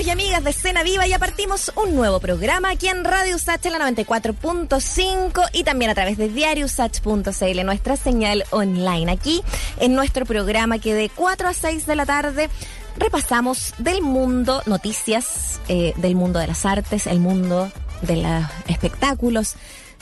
y amigas de Cena Viva, ya partimos un nuevo programa aquí en Radio Usach en la 94.5 y también a través de diariosach.cl, nuestra señal online. Aquí en nuestro programa que de 4 a 6 de la tarde repasamos del mundo, noticias eh, del mundo de las artes, el mundo de los espectáculos,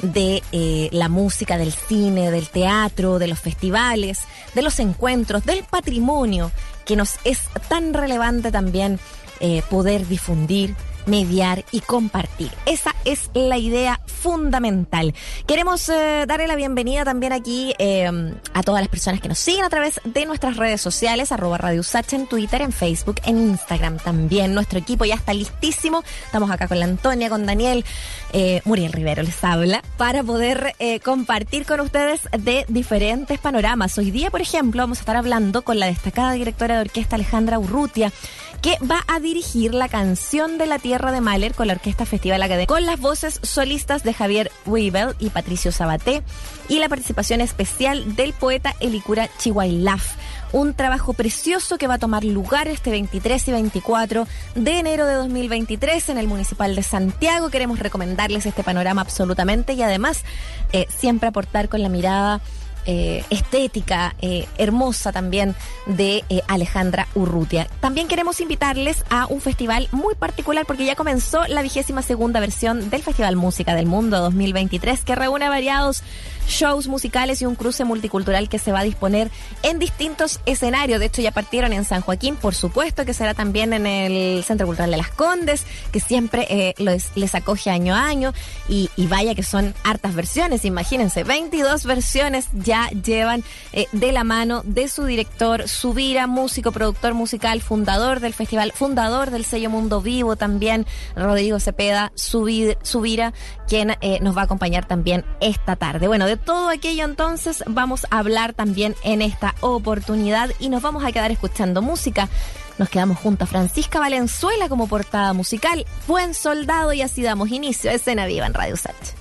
de eh, la música, del cine, del teatro, de los festivales, de los encuentros, del patrimonio, que nos es tan relevante también eh, poder difundir mediar y compartir. Esa es la idea fundamental. Queremos eh, darle la bienvenida también aquí eh, a todas las personas que nos siguen a través de nuestras redes sociales, arroba Radio Usach en Twitter, en Facebook, en Instagram también. Nuestro equipo ya está listísimo. Estamos acá con la Antonia, con Daniel, eh, Muriel Rivero les habla, para poder compartir con ustedes de diferentes panoramas. Hoy día, por ejemplo, vamos a estar hablando con la destacada directora de orquesta Alejandra Urrutia, que va a dirigir la canción de la Tierra de Mahler con la Orquesta Festival Académica, con las voces solistas de Javier Weibel y Patricio Sabaté y la participación especial del poeta Elicura Chihuailaf. Un trabajo precioso que va a tomar lugar este 23 y 24 de enero de 2023 en el Municipal de Santiago. Queremos recomendarles este panorama absolutamente y además eh, siempre aportar con la mirada eh, estética eh, hermosa también de eh, Alejandra Urrutia. También queremos invitarles a un festival muy particular porque ya comenzó la vigésima segunda versión del Festival Música del Mundo 2023 que reúne variados shows musicales y un cruce multicultural que se va a disponer en distintos escenarios. De hecho, ya partieron en San Joaquín, por supuesto, que será también en el Centro Cultural de las Condes, que siempre eh, les, acoge año a año. Y, vaya que son hartas versiones, imagínense, 22 versiones ya llevan eh, de la mano de su director, Subira, músico, productor musical, fundador del festival, fundador del sello Mundo Vivo también, Rodrigo Cepeda, Subira, quien eh, nos va a acompañar también esta tarde. Bueno, de todo aquello entonces vamos a hablar también en esta oportunidad y nos vamos a quedar escuchando música. Nos quedamos junto a Francisca Valenzuela como portada musical. Buen soldado y así damos inicio a Escena Viva en Radio Sánchez.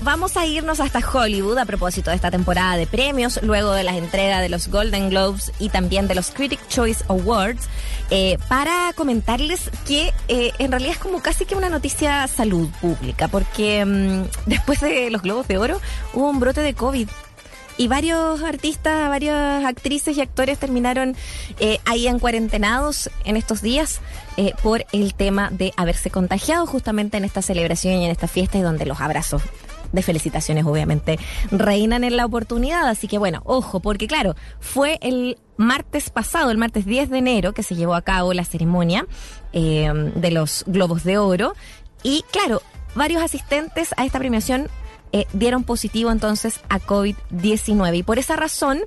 Vamos a irnos hasta Hollywood a propósito de esta temporada de premios, luego de la entrega de los Golden Globes y también de los Critic Choice Awards, eh, para comentarles que eh, en realidad es como casi que una noticia salud pública, porque mm, después de los Globos de Oro hubo un brote de COVID. Y varios artistas, varias actrices y actores terminaron eh, ahí en cuarentenados en estos días por el tema de haberse contagiado justamente en esta celebración y en esta fiesta y donde los abrazos de felicitaciones obviamente reinan en la oportunidad. Así que bueno, ojo, porque claro, fue el martes pasado, el martes 10 de enero, que se llevó a cabo la ceremonia eh, de los Globos de Oro. Y claro, varios asistentes a esta premiación eh, dieron positivo entonces a COVID-19 y por esa razón,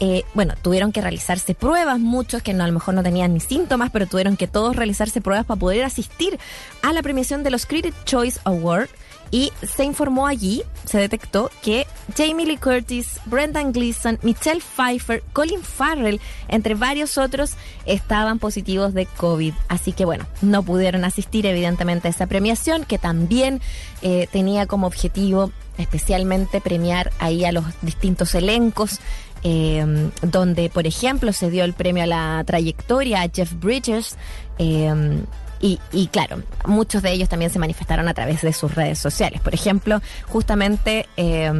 eh, bueno, tuvieron que realizarse pruebas, muchos que no, a lo mejor no tenían ni síntomas, pero tuvieron que todos realizarse pruebas para poder asistir a la premiación de los Critic Choice Award. Y se informó allí, se detectó que Jamie Lee Curtis, Brendan Gleeson, Michelle Pfeiffer, Colin Farrell, entre varios otros, estaban positivos de COVID. Así que bueno, no pudieron asistir evidentemente a esa premiación que también eh, tenía como objetivo especialmente premiar ahí a los distintos elencos. eh, donde, por ejemplo, se dio el premio a la trayectoria a Jeff Bridges. eh, y, y claro, muchos de ellos también se manifestaron a través de sus redes sociales. Por ejemplo, justamente eh,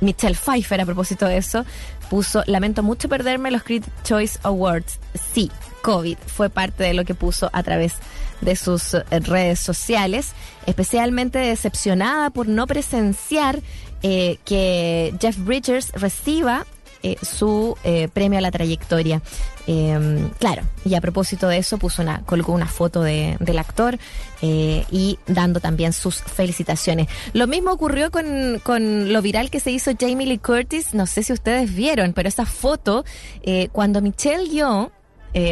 Michelle Pfeiffer, a propósito de eso, puso, lamento mucho perderme los Critic Choice Awards. Sí, COVID fue parte de lo que puso a través de sus eh, redes sociales, especialmente decepcionada por no presenciar eh, que Jeff Bridges reciba eh, su eh, premio a la trayectoria. Eh, claro, y a propósito de eso, puso una, colocó una foto de, del actor eh, y dando también sus felicitaciones. Lo mismo ocurrió con, con lo viral que se hizo Jamie Lee Curtis. No sé si ustedes vieron, pero esa foto, cuando Michelle Yeoh,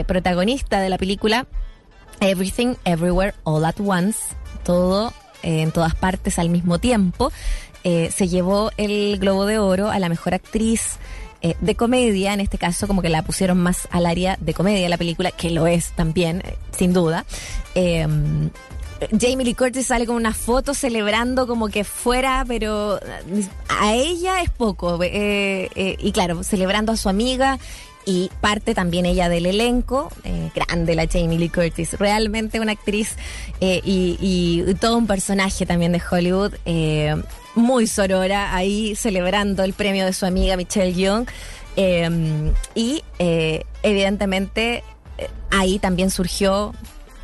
protagonista de la película Everything, Everywhere, All at Once, todo en todas partes al mismo tiempo, se llevó el Globo de Oro a la mejor actriz eh, de comedia, en este caso como que la pusieron más al área de comedia la película, que lo es también, eh, sin duda. Eh, Jamie Lee Curtis sale con una foto celebrando como que fuera, pero a ella es poco. eh, eh, y claro, celebrando a su amiga y parte también ella del elenco, eh, grande la Jamie Lee Curtis, realmente una actriz eh, y, todo un personaje también de Hollywood, eh, muy sorora, ahí celebrando el premio de su amiga Michelle Young. Y evidentemente ahí también surgió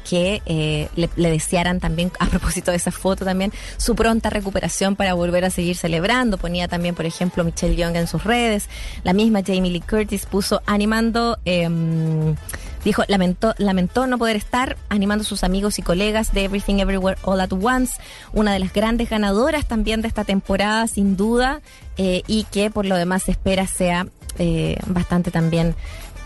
que eh, le, desearan también, a propósito de esa foto también, su pronta recuperación para volver a seguir celebrando. Ponía también, por ejemplo, Michelle Young en sus redes. La misma Jamie Lee Curtis puso animando, eh, dijo, lamentó, lamentó no poder estar animando a sus amigos y colegas de Everything Everywhere All at Once, una de las grandes ganadoras también de esta temporada, sin duda, eh, y que por lo demás espera sea eh, bastante también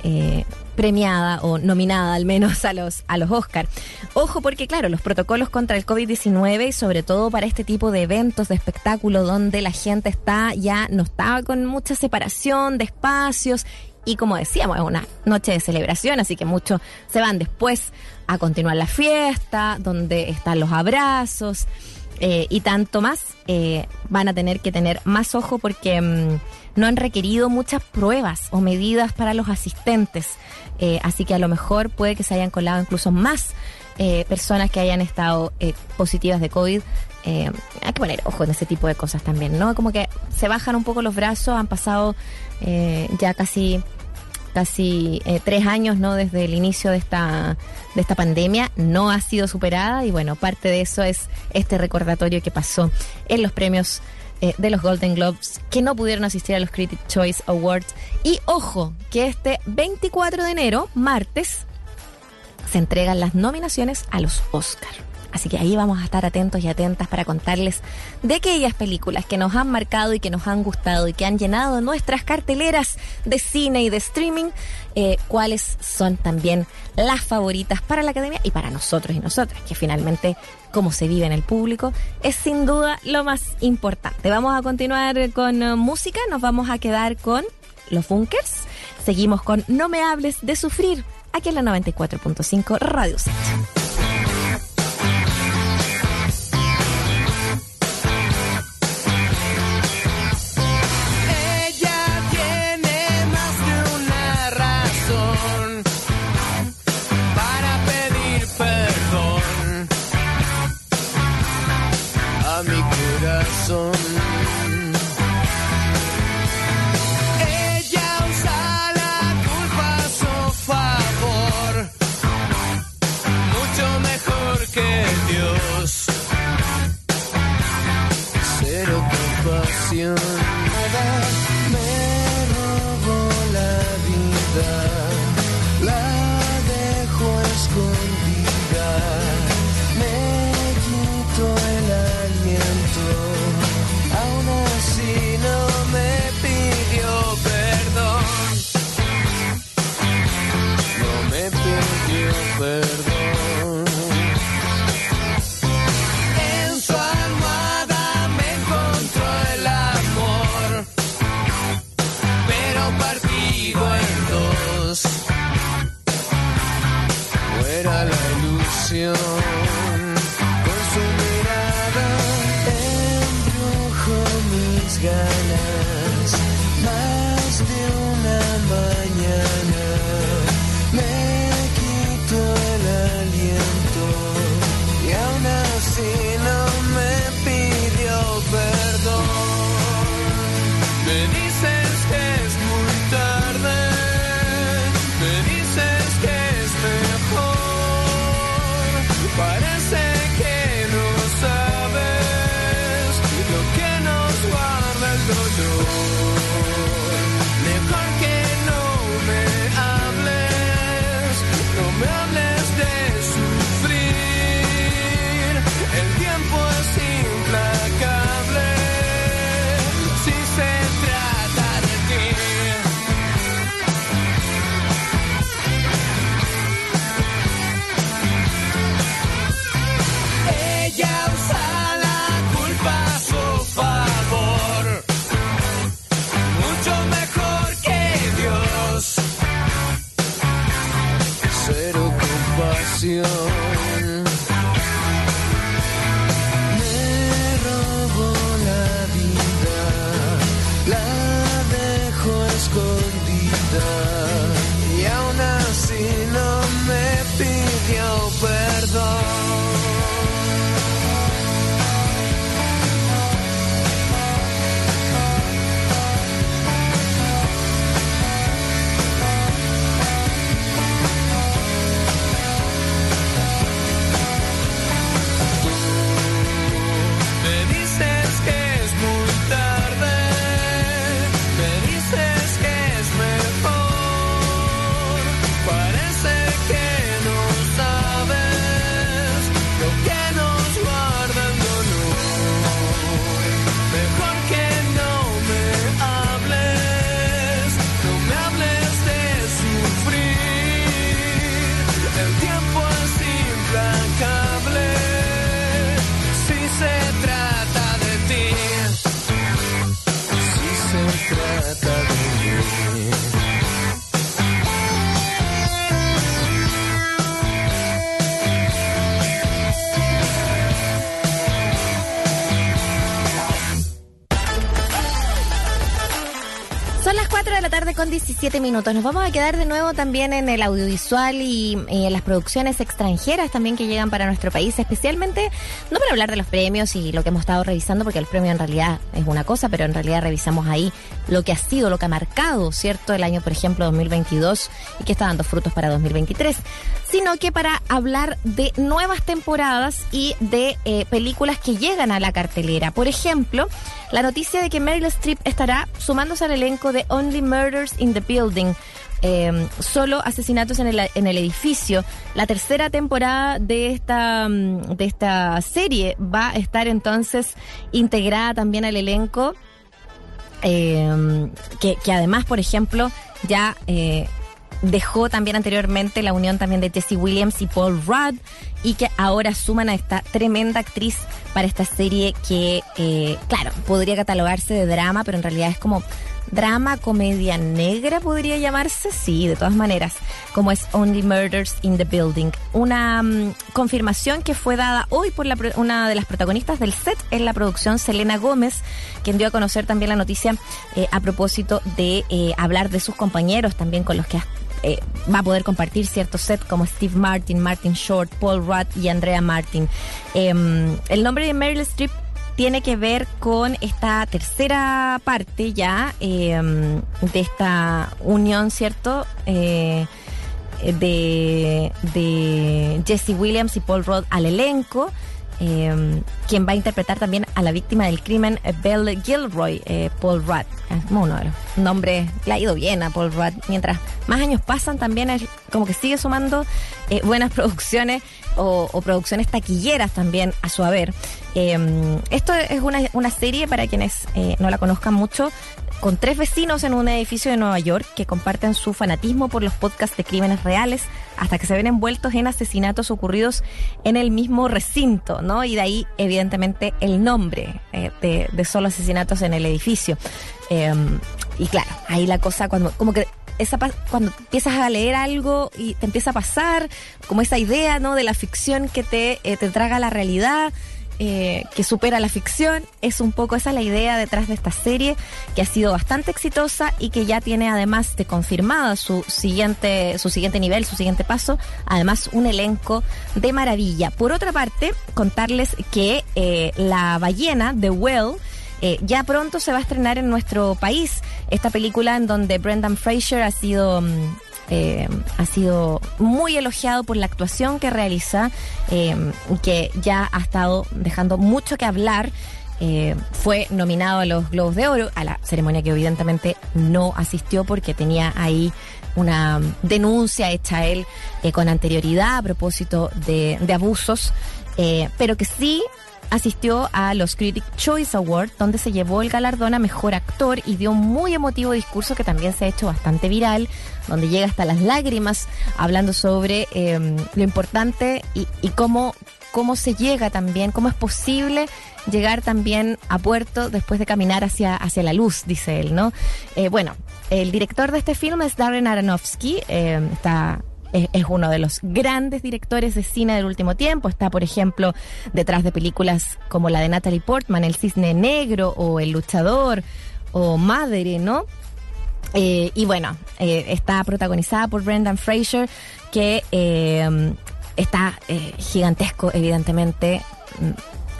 eh, premiada o nominada al menos a los a los Oscar. Ojo porque claro, los protocolos contra el COVID-19 y sobre todo para este tipo de eventos de espectáculo donde la gente está ya no estaba con mucha separación de espacios y como decíamos, es una noche de celebración, así que muchos se van después a continuar la fiesta, donde están los abrazos. eh, y tanto más, eh, van a tener que tener más ojo porque mm, no han requerido muchas pruebas o medidas para los asistentes. Eh, así que a lo mejor puede que se hayan colado incluso más personas que hayan estado positivas de COVID. hay que poner ojo en ese tipo de cosas también, ¿no? Como que se bajan un poco los brazos, han pasado ya casi casi eh, tres años no desde el inicio de esta de esta pandemia no ha sido superada y bueno parte de eso es este recordatorio que pasó en los premios eh, de los Golden Globes que no pudieron asistir a los Critic Choice Awards. Y ojo que este 24 de enero martes se entregan las nominaciones a los Oscar Así que ahí vamos a estar atentos y atentas para contarles de aquellas películas que nos han marcado y que nos han gustado y que han llenado nuestras carteleras de cine y de streaming, eh, cuáles son también las favoritas para la academia y para nosotros y nosotras, que finalmente cómo se vive en el público es sin duda lo más importante. Vamos a continuar con música, nos vamos a quedar con los bunkers. Seguimos con No me hables de sufrir aquí en la 94.5 Radio con 17 minutos. Nos vamos a quedar de nuevo también en el audiovisual y, en las producciones extranjeras también que llegan para nuestro país, especialmente, no para hablar de los premios y lo que hemos estado revisando, porque el premio en realidad es una cosa, pero en realidad revisamos ahí lo que ha sido, lo que ha marcado, ¿cierto? El año, por ejemplo, 2022 y que está dando frutos para 2023, sino que para hablar de nuevas temporadas y de eh, películas que llegan a la cartelera. Por ejemplo, la noticia de que Meryl Streep estará sumándose al elenco de Only Murders in the Building. Eh, solo asesinatos en el, en el edificio. La tercera temporada de esta, mm, de esta serie va a estar entonces integrada también al elenco. Eh, que, que, además, por ejemplo, ya eh, dejó también anteriormente la unión también de Jesse Williams y Paul Rudd y que ahora suman a esta tremenda actriz para esta serie que, eh, claro, podría catalogarse de drama, pero en realidad es como drama, comedia negra, podría llamarse, sí, de todas maneras, como es Only Murders in the Building. Una mm, confirmación que fue dada hoy por la, una de las protagonistas del set en la producción, Selena Gómez, quien dio a conocer también la noticia eh, a propósito de eh, hablar de sus compañeros también con los que eh, va a poder compartir ciertos sets como Steve Martin, Martin Short, Paul Rudd y Andrea Martin. Em, el nombre de Meryl Streep tiene que ver con esta tercera parte ya em, de esta unión, ¿cierto? Eh, de, de Jesse Williams y Paul Rudd al elenco. Eh, quien va a interpretar también a la víctima del crimen, eh, Belle Gilroy, eh, Paul Rudd. Es uno de los le ha ido bien a Paul Rudd. Mientras más años pasan, también es como que sigue sumando eh, buenas producciones o, o, producciones taquilleras también a su haber. esto es una, una serie, para quienes no la conozcan mucho, con tres vecinos en un edificio de Nueva York que comparten su fanatismo por los podcasts de crímenes reales hasta que se ven envueltos en asesinatos ocurridos en el mismo recinto, ¿no? Y de ahí, evidentemente, el nombre eh, de, solo asesinatos en el edificio. Eh, y claro, ahí la cosa cuando, como que esa cuando empiezas a leer algo y te empieza a pasar, como esa idea, ¿no? De la ficción que te, eh, te traga la realidad. Eh, que supera la ficción. Es un poco esa la idea detrás de esta serie, que ha sido bastante exitosa y que ya tiene además de confirmada su siguiente, su siguiente nivel, su siguiente paso, además un elenco de maravilla. Por otra parte, contarles que eh, La ballena, The Well, eh, ya pronto se va a estrenar en nuestro país. Esta película en donde Brendan Fraser ha sido mm, eh, ha sido muy elogiado por la actuación que realiza, eh, que ya ha estado dejando mucho que hablar. Eh, fue nominado a los Globos de Oro, a la ceremonia que evidentemente no asistió porque tenía ahí una denuncia hecha a él con anterioridad a propósito de, abusos, pero que sí asistió a los Critic Choice Awards, donde se llevó el galardón a mejor actor y dio un muy emotivo discurso que también se ha hecho bastante viral, donde llega hasta las lágrimas, hablando sobre eh, lo importante y, cómo, cómo se llega también, cómo es posible llegar también a puerto después de caminar hacia, hacia la luz, dice él, ¿no? Eh, bueno, el director de este film es Darren Aronofsky, eh, está es, uno de los grandes directores de cine del último tiempo. Está, por ejemplo, detrás de películas como la de Natalie Portman, El Cisne Negro o El Luchador o Madre, ¿no? Eh, y bueno, eh, está protagonizada por Brendan Fraser, que eh, está gigantesco, evidentemente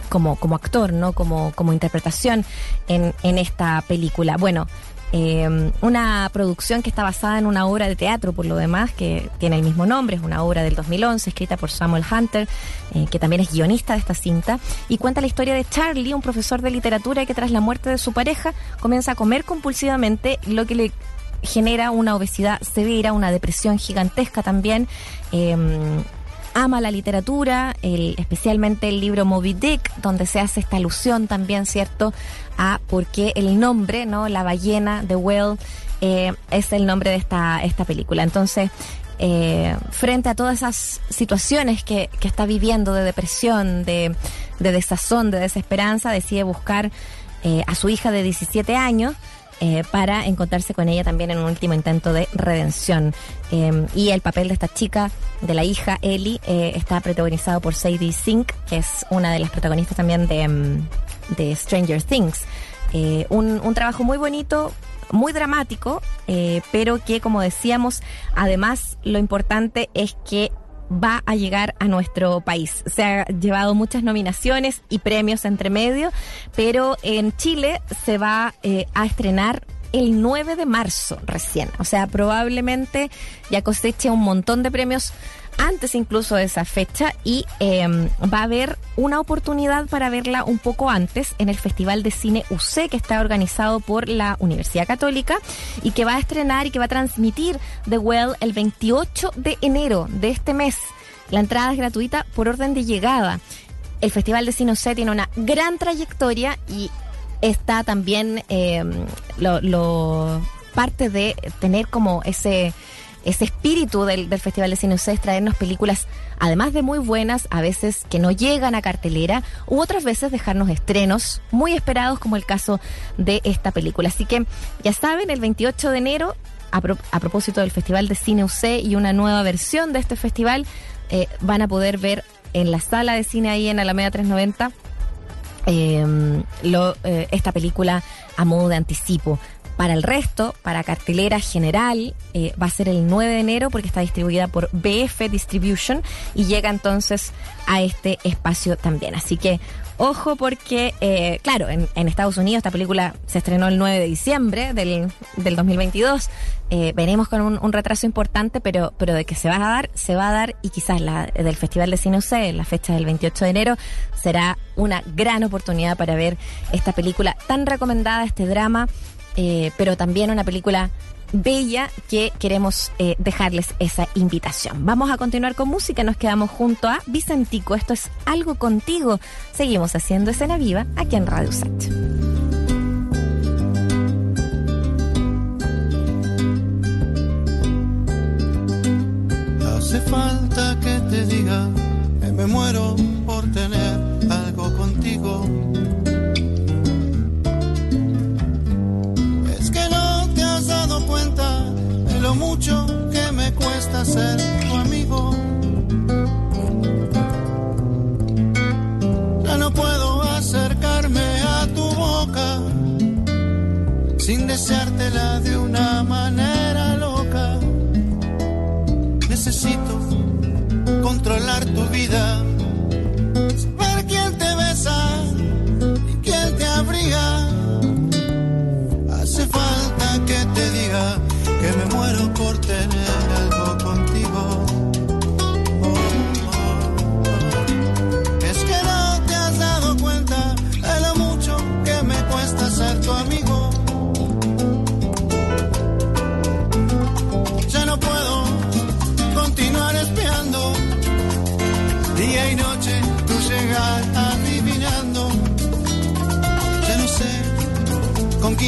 como, como actor, ¿no? Como, como interpretación en, en esta película. Bueno, eh, una producción que está basada en una obra de teatro, por lo demás, que tiene el mismo nombre, es una obra del 2011, escrita por Samuel Hunter, eh, que también es guionista de esta cinta, y cuenta la historia de Charlie, un profesor de literatura que tras la muerte de su pareja comienza a comer compulsivamente, lo que le genera una obesidad severa, una depresión gigantesca también. Eh, ama la literatura, especialmente el libro Moby Dick, donde se hace esta alusión también, ¿cierto?, a por qué el nombre, ¿no?, la ballena, The Whale, eh, es el nombre de esta, película. Entonces, eh, frente a todas esas situaciones que, que está viviendo de depresión, de, de, desazón, de desesperanza, decide buscar eh, a su hija de 17 años, eh, para encontrarse con ella también en un último intento de redención. Eh, y el papel de esta chica, de la hija Ellie, eh, está protagonizado por Sadie Sink, que es una de las protagonistas también de, de Stranger Things. Un, un, trabajo muy bonito, muy dramático, eh, pero que como decíamos, además lo importante es que va a llegar a nuestro país. Se ha llevado muchas nominaciones y premios entre medio, pero en Chile se va eh, a estrenar el 9 de marzo recién. O sea, probablemente ya coseche un montón de premios antes incluso de esa fecha y em, va a haber una oportunidad para verla un poco antes en el Festival de Cine UC que está organizado por la Universidad Católica y que va a estrenar y que va a transmitir The Well el 28 de enero de este mes. La entrada es gratuita por orden de llegada. El Festival de Cine UC tiene una gran trayectoria y está también em, lo parte de tener como ese ese espíritu del, Festival de Cine es traernos películas, además de muy buenas, a veces que no llegan a cartelera, u otras veces dejarnos estrenos muy esperados, como el caso de esta película. Así que ya saben, el 28 de enero, a, propósito del Festival de Cine UC y una nueva versión de este festival, eh, van a poder ver en la sala de cine ahí en Alameda 390 eh, lo, eh, esta película a modo de anticipo. Para el resto, para cartelera general, eh, va a ser el 9 de enero porque está distribuida por BF Distribution y llega entonces a este espacio también. Así que ojo porque, eh, claro, en, Estados Unidos esta película se estrenó el 9 de diciembre del, del 2022. Eh, venimos con un, retraso importante, pero, pero de que se va a dar, se va a dar y quizás la del Festival de Cine UC, la fecha del 28 de enero, será una gran oportunidad para ver esta película tan recomendada, este drama eh, pero también una película bella que queremos eh, dejarles esa invitación. Vamos a continuar con música, nos quedamos junto a Vicentico, esto es Algo Contigo. Seguimos haciendo escena viva aquí en Radio Sach. Hace falta que te diga que me muero tu amigo. Ya no puedo acercarme a tu boca sin deseártela de una manera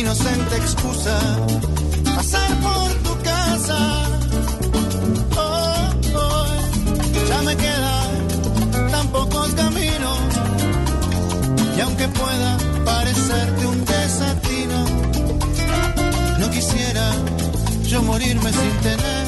inocente excusa pasar por tu casa. Oh, oh, ya me quedan tan pocos caminos. Y aunque pueda parecerte un desatino, no quisiera yo morirme sin tener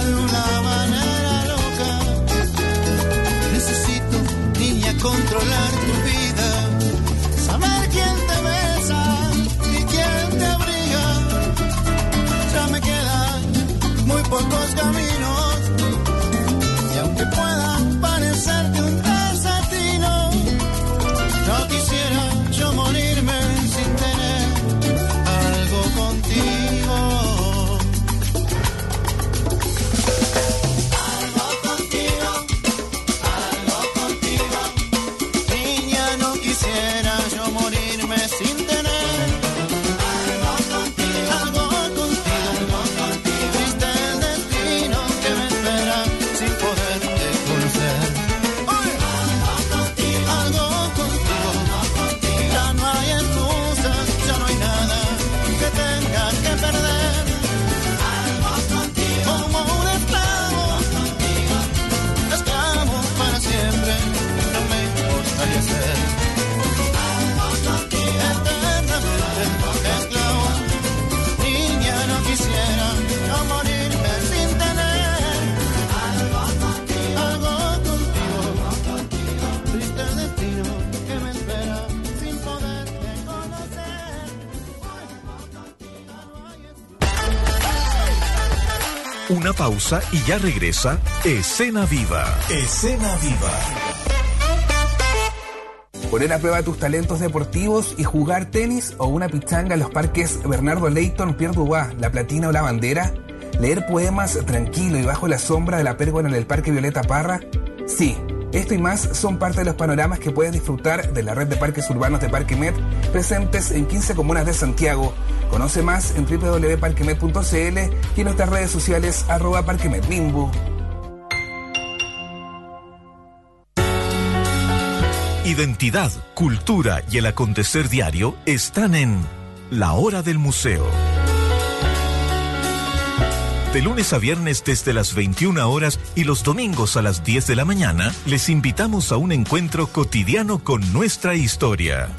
Una pausa y ya regresa Escena Viva. Escena Viva. Poner a prueba tus talentos deportivos y jugar tenis o una pichanga en los parques Bernardo Leighton, Pierre Dubois, La Platina o La Bandera. Leer poemas tranquilo y bajo la sombra de la pérgola en el Parque Violeta Parra. Sí, esto y más son parte de los panoramas que puedes disfrutar de la red de parques urbanos de Parque Met, presentes en 15 comunas de Santiago. Conoce más en www.parquemet.cl y en nuestras redes sociales arroba. Identidad, cultura y el acontecer diario están en La Hora del Museo. De lunes a viernes desde las 21 horas y los domingos a las 10 de la mañana, les invitamos a un encuentro cotidiano con nuestra historia.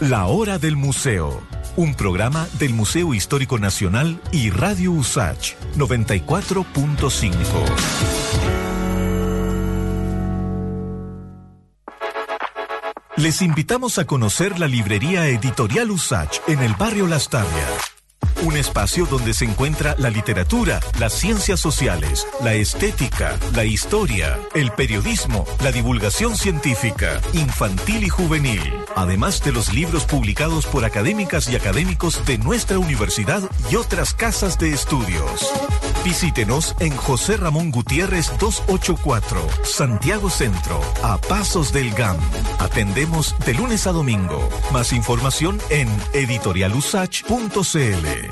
La Hora del Museo, un programa del Museo Histórico Nacional y Radio USACH 94.5. Les invitamos a conocer la librería editorial USACH en el barrio Las Tavias. Un espacio donde se encuentra la literatura, las ciencias sociales, la estética, la historia, el periodismo, la divulgación científica, infantil y juvenil, además de los libros publicados por académicas y académicos de nuestra universidad y otras casas de estudios. Visítenos en José Ramón Gutiérrez 284, Santiago Centro, a Pasos del GAM. Atendemos de lunes a domingo. Más información en editorialusach.cl.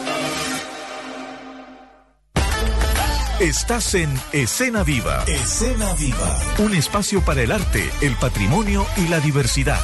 Estás en Escena Viva. Escena Viva. Un espacio para el arte, el patrimonio y la diversidad.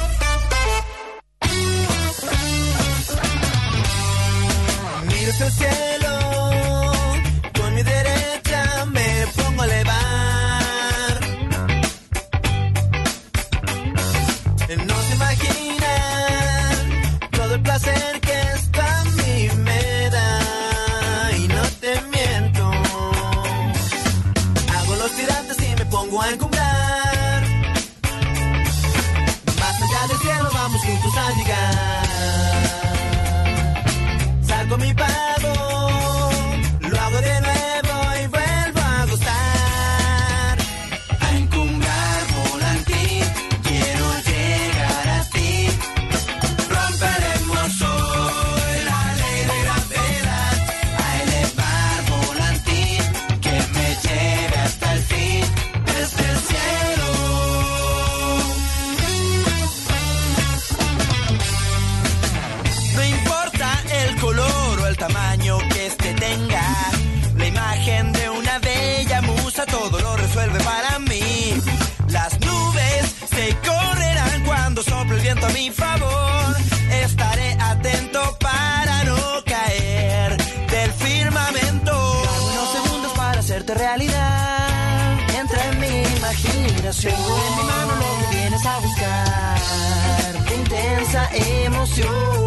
You.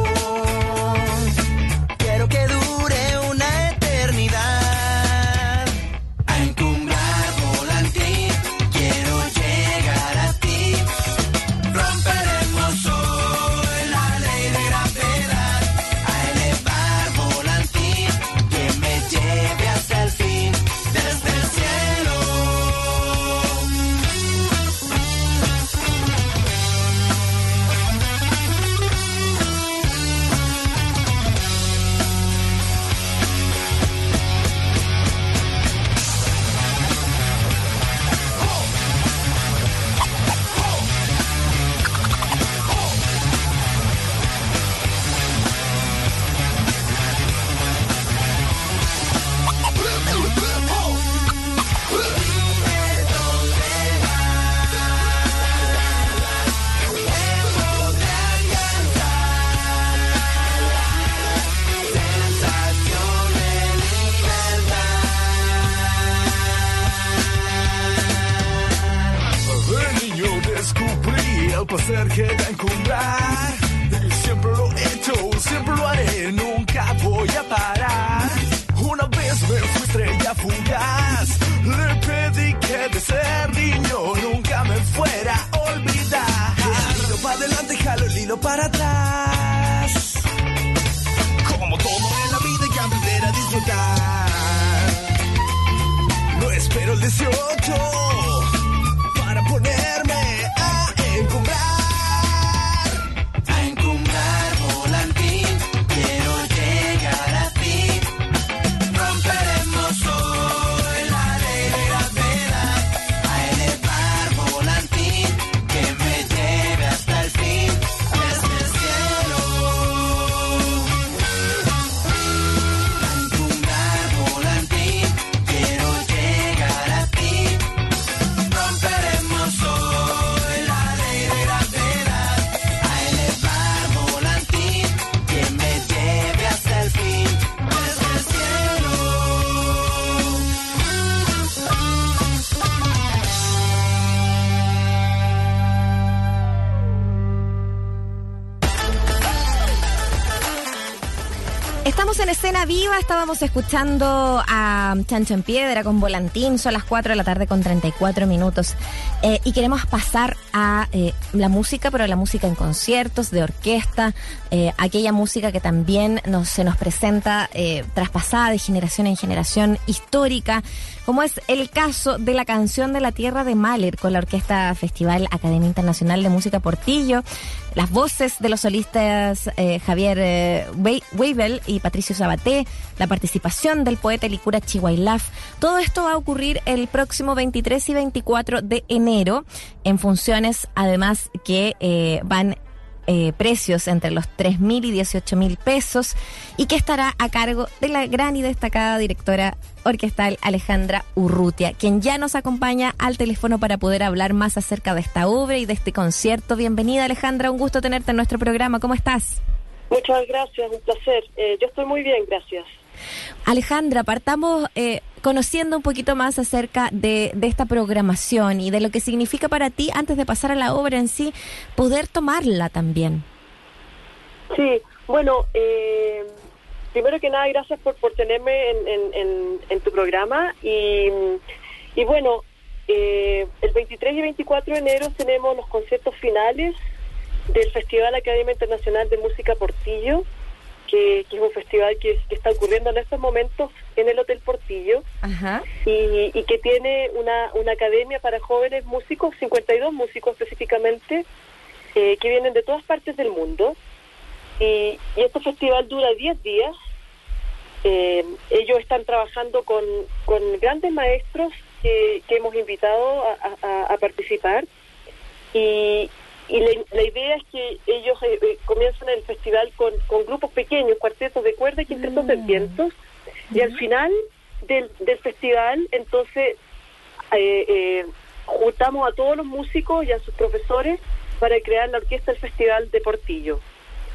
Estábamos escuchando a Chancho en Piedra con Volantín, son las 4 de la tarde con 34 minutos. Eh, y queremos pasar a eh, la música, pero la música en conciertos, de orquesta, eh, aquella música que también nos, se nos presenta traspasada de generación en generación, histórica, como es el caso de la canción de la Tierra de Mahler con la Orquesta Festival Academia Internacional de Música Portillo, las voces de los solistas eh, Javier eh, Wei- Weibel y Patricio Sabaté, la participación del poeta Licura Chihuailaf. Todo esto va a ocurrir el próximo 23 y 24 de enero en funciones además que eh, van eh, precios entre los 3 mil y 18 mil pesos y que estará a cargo de la gran y destacada directora orquestal Alejandra Urrutia, quien ya nos acompaña al teléfono para poder hablar más acerca de esta obra y de este concierto. Bienvenida Alejandra, un gusto tenerte en nuestro programa. ¿Cómo estás? Muchas gracias, un placer. Eh, yo estoy muy bien, gracias. Alejandra, partamos eh, conociendo un poquito más acerca de, de esta programación y de lo que significa para ti, antes de pasar a la obra en sí, poder tomarla también. Sí, bueno, eh, primero que nada, gracias por, por tenerme en, en, tu programa. Y, y bueno, eh, el 23 y 24 de enero tenemos los conciertos finales del Festival Academia Internacional de Música Portillo, que, que es un festival que, que está ocurriendo en estos momentos en el Hotel Portillo. Ajá. y, y que tiene una, una academia para jóvenes músicos, 52 músicos específicamente, eh, que vienen de todas partes del mundo. Y, y este festival dura 10 días. Eh, ellos están trabajando con, con grandes maestros que, que hemos invitado a, a- a participar. Y, y la, la idea es que ellos eh, eh, comienzan el festival con, con grupos pequeños, cuartetos de cuerda y quintetos de vientos. Y al final del, del festival, entonces, eh, eh, juntamos a todos los músicos y a sus profesores para crear la orquesta del Festival de Portillo.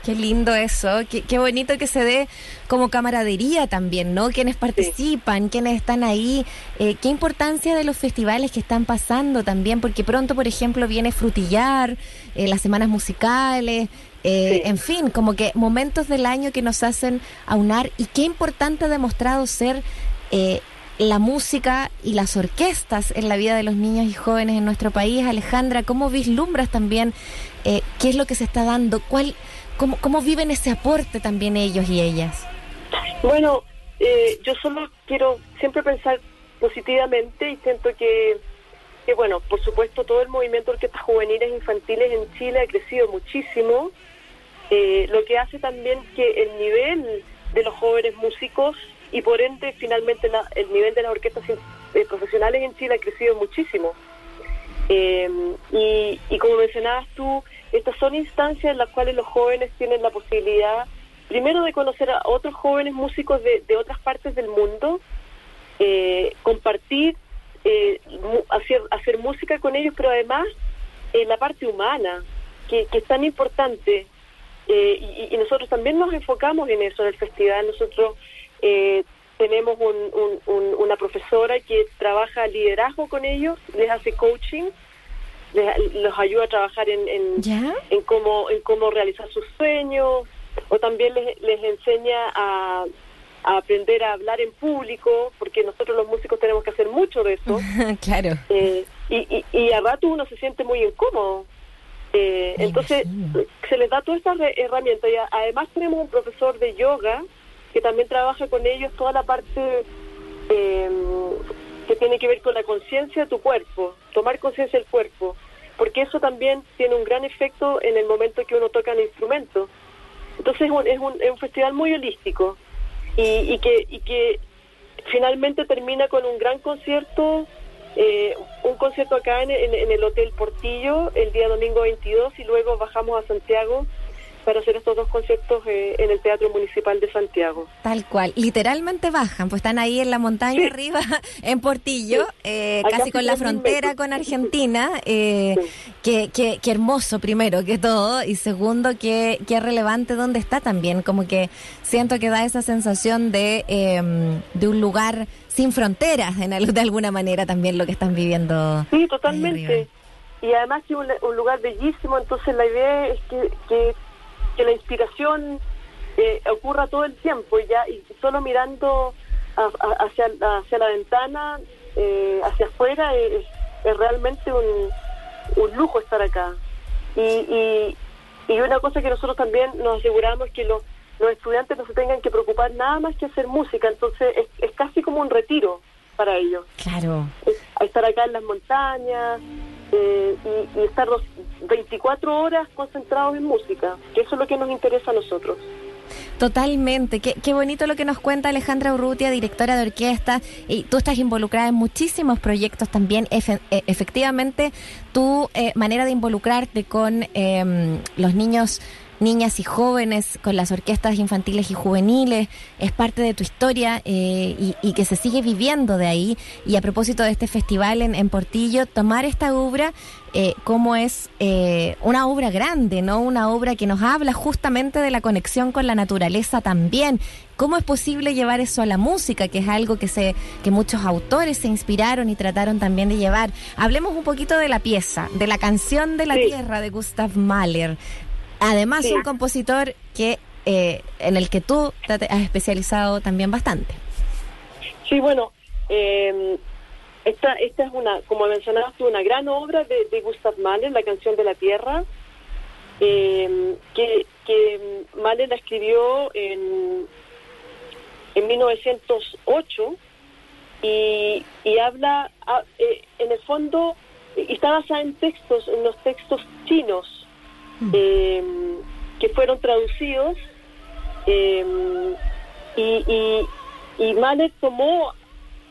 Qué lindo eso, qué, qué bonito que se dé como camaradería también, ¿no? Quienes participan, quienes están ahí, eh, qué importancia de los festivales que están pasando también, porque pronto, por ejemplo, viene Frutillar, eh, las semanas musicales, eh, Sí. en fin, como que momentos del año que nos hacen aunar y qué importante ha demostrado ser eh, la música y las orquestas en la vida de los niños y jóvenes en nuestro país. Alejandra, ¿cómo vislumbras también qué es lo que se está dando? ¿Cuál, cómo, ¿Cómo viven ese aporte también ellos y ellas? Bueno, eh, yo solo quiero siempre pensar positivamente y siento que, que, bueno, por supuesto todo el movimiento de orquestas juveniles e infantiles en Chile ha crecido muchísimo, eh, lo que hace también que el nivel de los jóvenes músicos y por ende finalmente la- el nivel de las orquestas eh, profesionales en Chile ha crecido muchísimo. Eh, y, y como mencionabas tú, estas son instancias en las cuales los jóvenes tienen la posibilidad, primero, de conocer a otros jóvenes músicos de, de otras partes del mundo, eh, compartir, eh, hacer, hacer música con ellos, pero además en la parte humana, que, que es tan importante. Eh, y, nosotros también nos enfocamos en eso en el festival. Nosotros eh, tenemos un- un- una profesora que trabaja liderazgo con ellos, les hace coaching les- los ayuda a trabajar en, en, ¿Ya? en cómo en cómo realizar sus sueños o también les, les enseña a, a aprender a hablar en público porque nosotros los músicos tenemos que hacer mucho de eso claro. Eh, y, y, y a rato uno se siente muy incómodo Eh, entonces imagino. se les da todas estas herramientas y a- además tenemos un profesor de yoga que también trabaja con ellos toda la parte eh, que tiene que ver con la conciencia de tu cuerpo, tomar conciencia del cuerpo, porque eso también tiene un gran efecto en el momento que uno toca el instrumento. Entonces es un, es un, es un festival muy holístico y, y que, y que finalmente termina con un gran concierto, eh, un concierto acá en, en- en el Hotel Portillo el día domingo 22 y luego bajamos a Santiago para hacer estos dos conciertos eh, en el Teatro Municipal de Santiago. Tal cual, literalmente bajan, pues están ahí en la montaña Sí. arriba, en Portillo, Sí. eh, casi con la frontera con Argentina. Eh, Sí. qué, qué, qué hermoso, primero que todo, y segundo, qué, qué relevante dónde está también, como que siento que da esa sensación de, eh, de un lugar sin fronteras, en al- de alguna manera también lo que están viviendo. Sí, totalmente. Y además que un, un lugar bellísimo, entonces la idea es que, que, que la inspiración eh, ocurra todo el tiempo y ya y solo mirando a- a- hacia, hacia la ventana, eh, hacia afuera, es, es realmente un, un lujo estar acá. Y, y, y una cosa que nosotros también nos aseguramos es que los, los estudiantes no se tengan que preocupar nada más que hacer música, entonces es, es casi como un retiro para ellos Claro. a estar acá en las montañas eh, y, y estar los 24 horas concentrados en música, que eso es lo que nos interesa a nosotros. Totalmente, qué, qué bonito lo que nos cuenta Alejandra Urrutia, directora de orquesta, y tú estás involucrada en muchísimos proyectos también. Efe- eh, efectivamente, tu eh, manera de involucrarte con em, los niños, niñas y jóvenes, con las orquestas infantiles y juveniles, es parte de tu historia eh, y, y que se sigue viviendo de ahí. Y a propósito de este festival en, en Portillo, tomar esta obra eh, como es eh, una obra grande, ¿no? Una obra que nos habla justamente de la conexión con la naturaleza también. ¿Cómo es posible llevar eso a la música, que es algo que se que muchos autores se inspiraron y trataron también de llevar? Hablemos un poquito de la pieza, de la canción de la Sí. tierra de Gustav Mahler. Además, Sí. un compositor que eh, en el que tú te has especializado también bastante. Sí, bueno, eh, esta, esta es una, como mencionabas tú, una gran obra de, de Gustav Mahler, La canción de la tierra, eh, que, que Mahler la escribió en, en 1908 y, y habla, ah, eh, en el fondo, y está basada en textos, en los textos chinos eh, que fueron traducidos eh, y, y, y Mahler tomó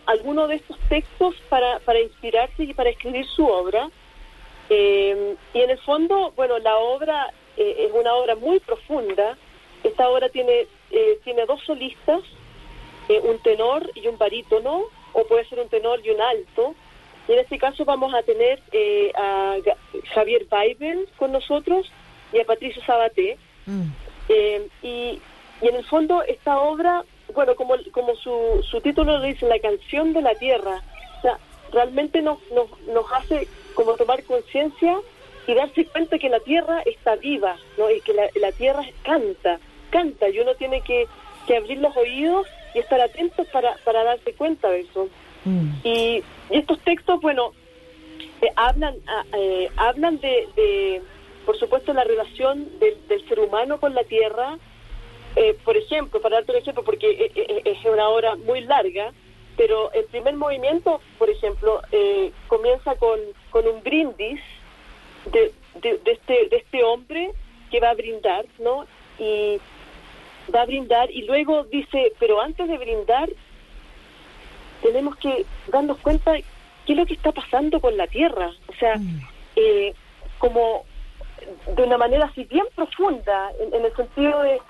algunos de estos textos para, para inspirarse y para escribir su obra. Eh, y en el fondo, bueno, la obra eh, es una obra muy profunda. Esta obra tiene, eh, tiene dos solistas, eh, un tenor y un barítono, o puede ser un tenor y un alto. Y en este caso vamos a tener eh, a Javier Weibel con nosotros y a Patricio Sabaté. Mm. Eh, y, y en el fondo esta obra, bueno, como, como su, su título lo dice, la canción de la tierra, o sea, realmente nos, nos, nos hace como tomar conciencia y darse cuenta que la tierra está viva, ¿no? Y que la, la tierra canta, canta, y uno tiene que, que abrir los oídos y estar atentos para, para darse cuenta de eso. Mm. Y, y estos textos, bueno, eh, hablan ah, eh, hablan de, de, por supuesto, la relación del, ser humano con la tierra. Eh, por ejemplo, para darte un ejemplo, porque eh, es una obra muy larga, pero el primer movimiento, por ejemplo, comienza con, con un brindis de, de, de este, de este hombre que va a brindar, ¿no? Y va a brindar y luego dice, pero antes de brindar tenemos que darnos cuenta qué es lo que está pasando con la tierra. O sea, eh, como de una manera así bien profunda, en, en el sentido de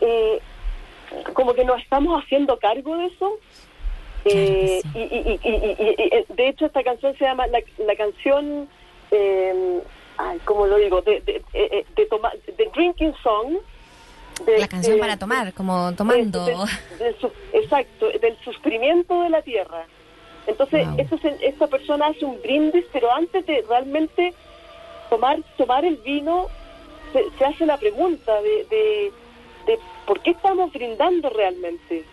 eh, como que nos estamos haciendo cargo de eso. Eh, y, y- y- y- y- y- de hecho, esta canción se llama la, la canción, eh, ay, ¿cómo lo digo? De, de, de, de toma- de Drinking Song. De- La canción de- para tomar, como tomando. de- exacto, del sufrimiento de la tierra. Entonces, Wow. esta, persona hace un brindis, pero antes de realmente tomar, tomar el vino, se, se hace la pregunta de, de, por qué estamos brindando realmente.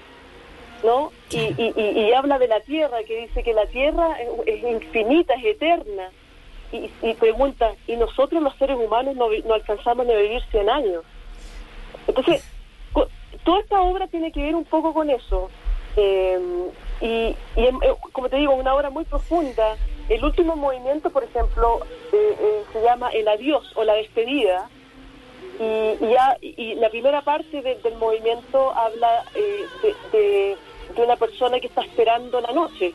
¿no? Y, y, y- y habla de la tierra, que dice que la tierra es, es infinita, es eterna. Y, y pregunta, ¿y nosotros los seres humanos no, no alcanzamos a vivir 100 años? Entonces, toda esta obra tiene que ver un poco con eso. Eh, y, y eh, como te digo, una obra muy profunda. El último movimiento, por ejemplo, eh, eh, se llama El adiós o la despedida. Y, y, ya- y la primera parte de- del movimiento habla de una persona que está esperando la noche.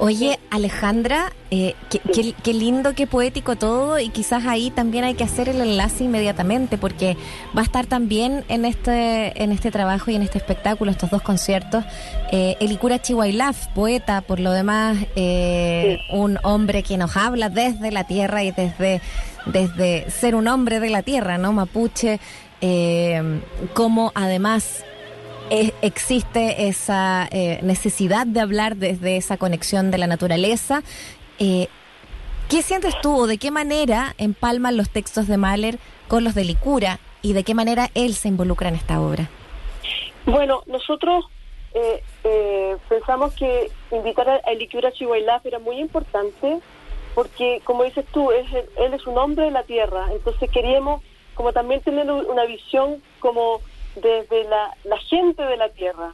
Oye, Alejandra, eh, qué, qué- qué lindo, qué poético todo y quizás ahí también hay que hacer el enlace inmediatamente porque va a estar también en este en este trabajo y en este espectáculo, estos dos conciertos, eh, Elikura Chihuailaf, poeta, por lo demás, eh, un hombre que nos habla desde la tierra y desde, desde ser un hombre de la tierra, ¿no? Mapuche, eh, como además eh, existe esa eh, necesidad de hablar desde esa conexión de la naturaleza. Eh, ¿Qué sientes tú o de qué manera empalman los textos de Mahler con los de Licura y de qué manera él se involucra en esta obra? Bueno, nosotros eh, eh, pensamos que invitar a Elikura Chihuahilaf era muy importante porque, como dices tú, es, él es un hombre de la tierra, entonces queríamos como también tener un- una visión como desde la, la gente de la tierra.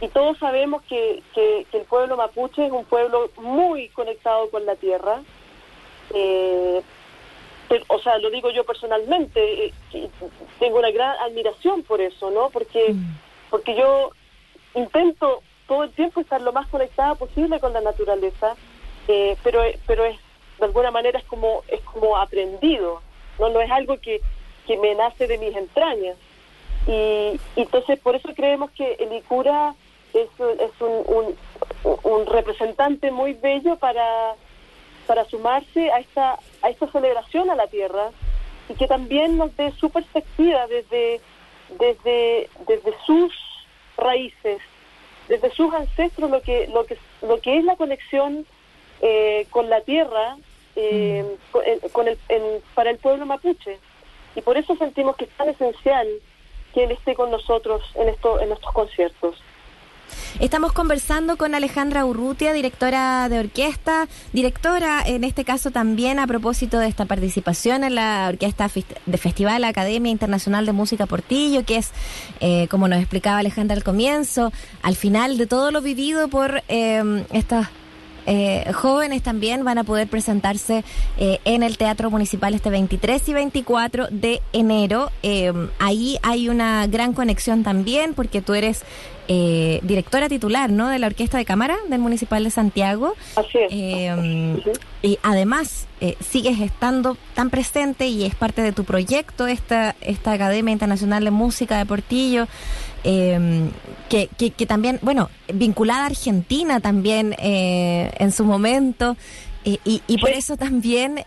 Y todos sabemos que, que, que el pueblo mapuche es un pueblo muy conectado con la tierra. Eh, te- o sea, lo digo yo personalmente, eh, tengo una gran admiración por eso, ¿no? Porque, porque yo intento todo el tiempo estar lo más conectada posible con la naturaleza, eh, pero pero es de alguna manera es como es como aprendido, no no es algo que, que me nace de mis entrañas. Y, y entonces por eso creemos que el Icura es, un- es un, un, un representante muy bello para para sumarse a esta a esta celebración a la tierra. Y que también nos dé su perspectiva desde desde desde sus raíces desde sus ancestros lo que lo que lo que es la conexión eh, con la tierra eh, con, en- con el, en- para el pueblo mapuche. Y por eso sentimos que es tan esencial esté con nosotros en esto en estos conciertos. Estamos conversando con Alejandra Urrutia, directora de orquesta, directora en este caso también a propósito de esta participación en la orquesta de Festival Academia Internacional de Música Portillo, que es, eh, como nos explicaba Alejandra al comienzo, al final de todo lo vivido por eh, estas eh, jóvenes también van a poder presentarse eh, en el Teatro Municipal este 23 y 24 de enero. Eh, ahí hay una gran conexión también porque tú eres eh, directora titular ¿no? de la Orquesta de Cámara del Municipal de Santiago. así es Eh, y además eh, sigues estando tan presente y es parte de tu proyecto esta, esta Academia Internacional de Música de Portillo, que, que, que también, bueno, vinculada a Argentina también en su momento, y, por eso también...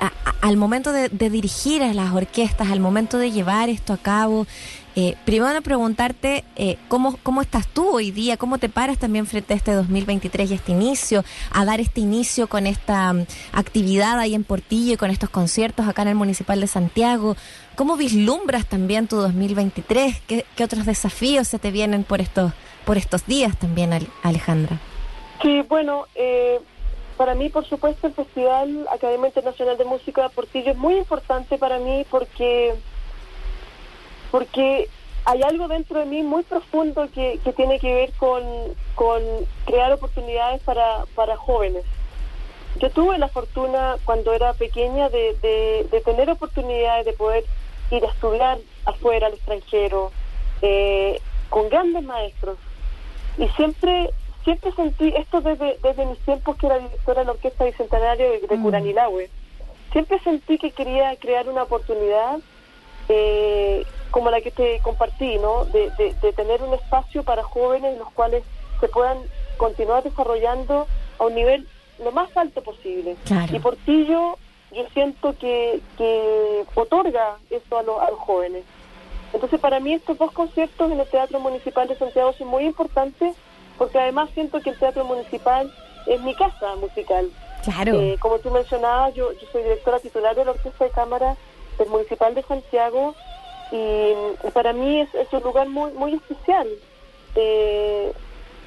a- a- al momento de, de dirigir a las orquestas, al momento de llevar esto a cabo, eh, primero preguntarte eh, ¿cómo, cómo estás tú hoy día, cómo te paras también frente a este 2023 y este inicio, a dar este inicio con esta mm, actividad ahí en Portillo y con estos conciertos acá en el Municipal de Santiago. ¿Cómo vislumbras también tu 2023? ¿Qué, qué otros desafíos se te vienen por estos, por estos días también, Ale- Alejandra? Sí, bueno, eh, para mí, por supuesto, el Festival Academia Internacional de Música de Portillo es muy importante para mí porque porque hay algo dentro de mí muy profundo que, que tiene que ver con, con crear oportunidades para, para jóvenes. Yo tuve la fortuna cuando era pequeña de, de, de tener oportunidades de poder ir a estudiar afuera, al extranjero, eh, con grandes maestros. Y siempre siempre sentí esto desde, desde mis tiempos que era directora de la Orquesta Bicentenario de, de Mm. Curanilahue. Siempre sentí que quería crear una oportunidad eh, como la que te compartí, ¿no? De, de- de tener un espacio para jóvenes en los cuales se puedan continuar desarrollando a un nivel lo más alto posible. Claro. Y Portillo, yo siento que, que otorga eso a, lo- a los jóvenes. Entonces, para mí estos dos conciertos en el Teatro Municipal de Santiago son muy importantes porque además siento que el Teatro Municipal es mi casa musical. Claro. Eh, como tú mencionabas, yo, yo soy directora titular de la Orquesta de Cámara del Municipal de Santiago y, y para mí es, es un lugar muy muy especial eh,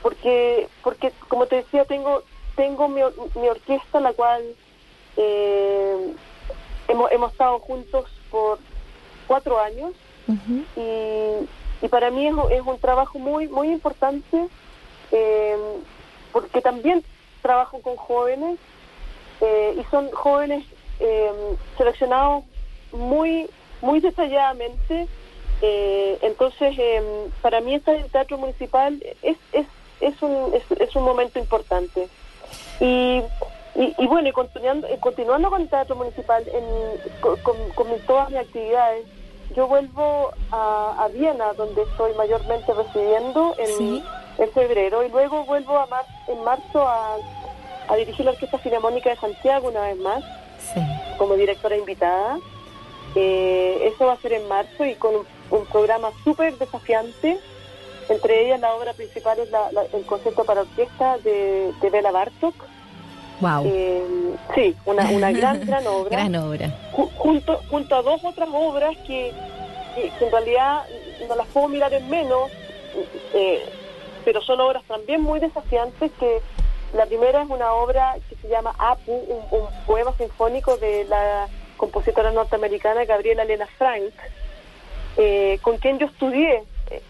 porque porque como te decía tengo tengo mi, mi orquesta la cual eh, hemos, hemos estado juntos por cuatro años y, y para mí es, un- es un trabajo muy muy importante eh, porque también trabajo con jóvenes eh, y son jóvenes eh, seleccionados muy muy detalladamente eh, entonces eh, para mí estar en el teatro municipal es es, es un es, es un momento importante y, y, y bueno, y continuando, y continuando con el Teatro Municipal, en, con, con- con mis- todas mis actividades, yo vuelvo a, a Viena, donde estoy mayormente residiendo en, Sí. en febrero, y luego vuelvo a mar- en marzo a, a dirigir la Orquesta Filarmónica de Santiago una vez más, Sí. como directora invitada. Eh, eso va a ser en marzo y con un, un programa súper desafiante. Entre ellas, la obra principal es la- la- el concierto para orquesta de, de Bela Bartok. Wow. Eh, sí, una, una gran, gran obra. Gran obra. Ju- junto, junto a dos otras obras que, que- que en realidad no las puedo mirar en menos, eh, pero son obras también muy desafiantes que la primera es una obra que se llama Apu, un, un poema sinfónico de la compositora norteamericana Gabriela Elena Frank, eh, con quien yo estudié, eh,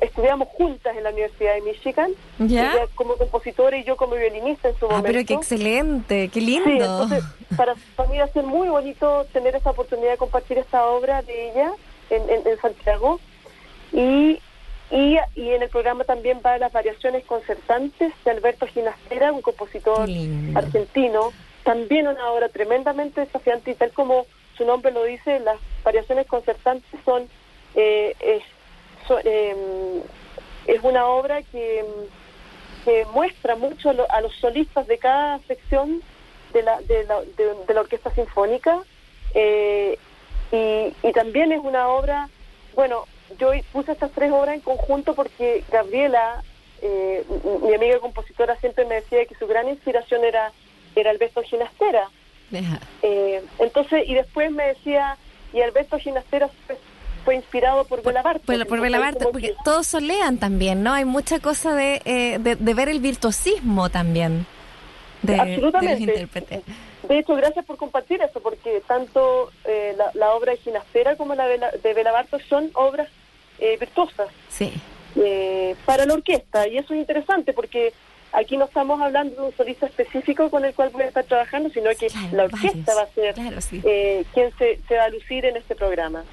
estudiamos juntas en la Universidad de Michigan, ¿Ya? ella como compositora y yo como violinista en su Ah, momento. pero qué excelente, qué Sí, lindo. entonces para, para mí va a ser muy bonito tener esa oportunidad de compartir esta obra de ella en, en- en Santiago. Y, y, y en el programa también va las variaciones concertantes de Alberto Ginastera, un compositor lindo. argentino. También una obra tremendamente desafiante y tal como su nombre lo dice, las variaciones concertantes son... eh, es, em, es una obra que que muestra mucho a lo- a los solistas de cada sección de la, de la, de, la orquesta sinfónica eh, y, y también es una obra, bueno, yo puse estas tres obras en conjunto porque Gabriela, eh, mi amiga compositora, siempre me decía que su gran inspiración era, era Alberto Ginastera. Eh, entonces, y después me decía, y Alberto Ginastera fue, fue inspirado por Bela Bartok. Por, por porque que- todos solean también, ¿no? Hay mucha cosa de, eh, de, de ver el virtuosismo también de, de los intérpretes. De hecho, gracias por compartir eso, porque tanto eh, la, la obra de Ginastera como la de, Bela- de Bela Bartok son obras eh, virtuosas Sí. eh, para la orquesta. Y eso es interesante porque aquí no estamos hablando de un solista específico con el cual voy a estar trabajando, sino que Claro, la orquesta varios. va a ser Claro, sí. eh, quien se, se va a lucir en este programa.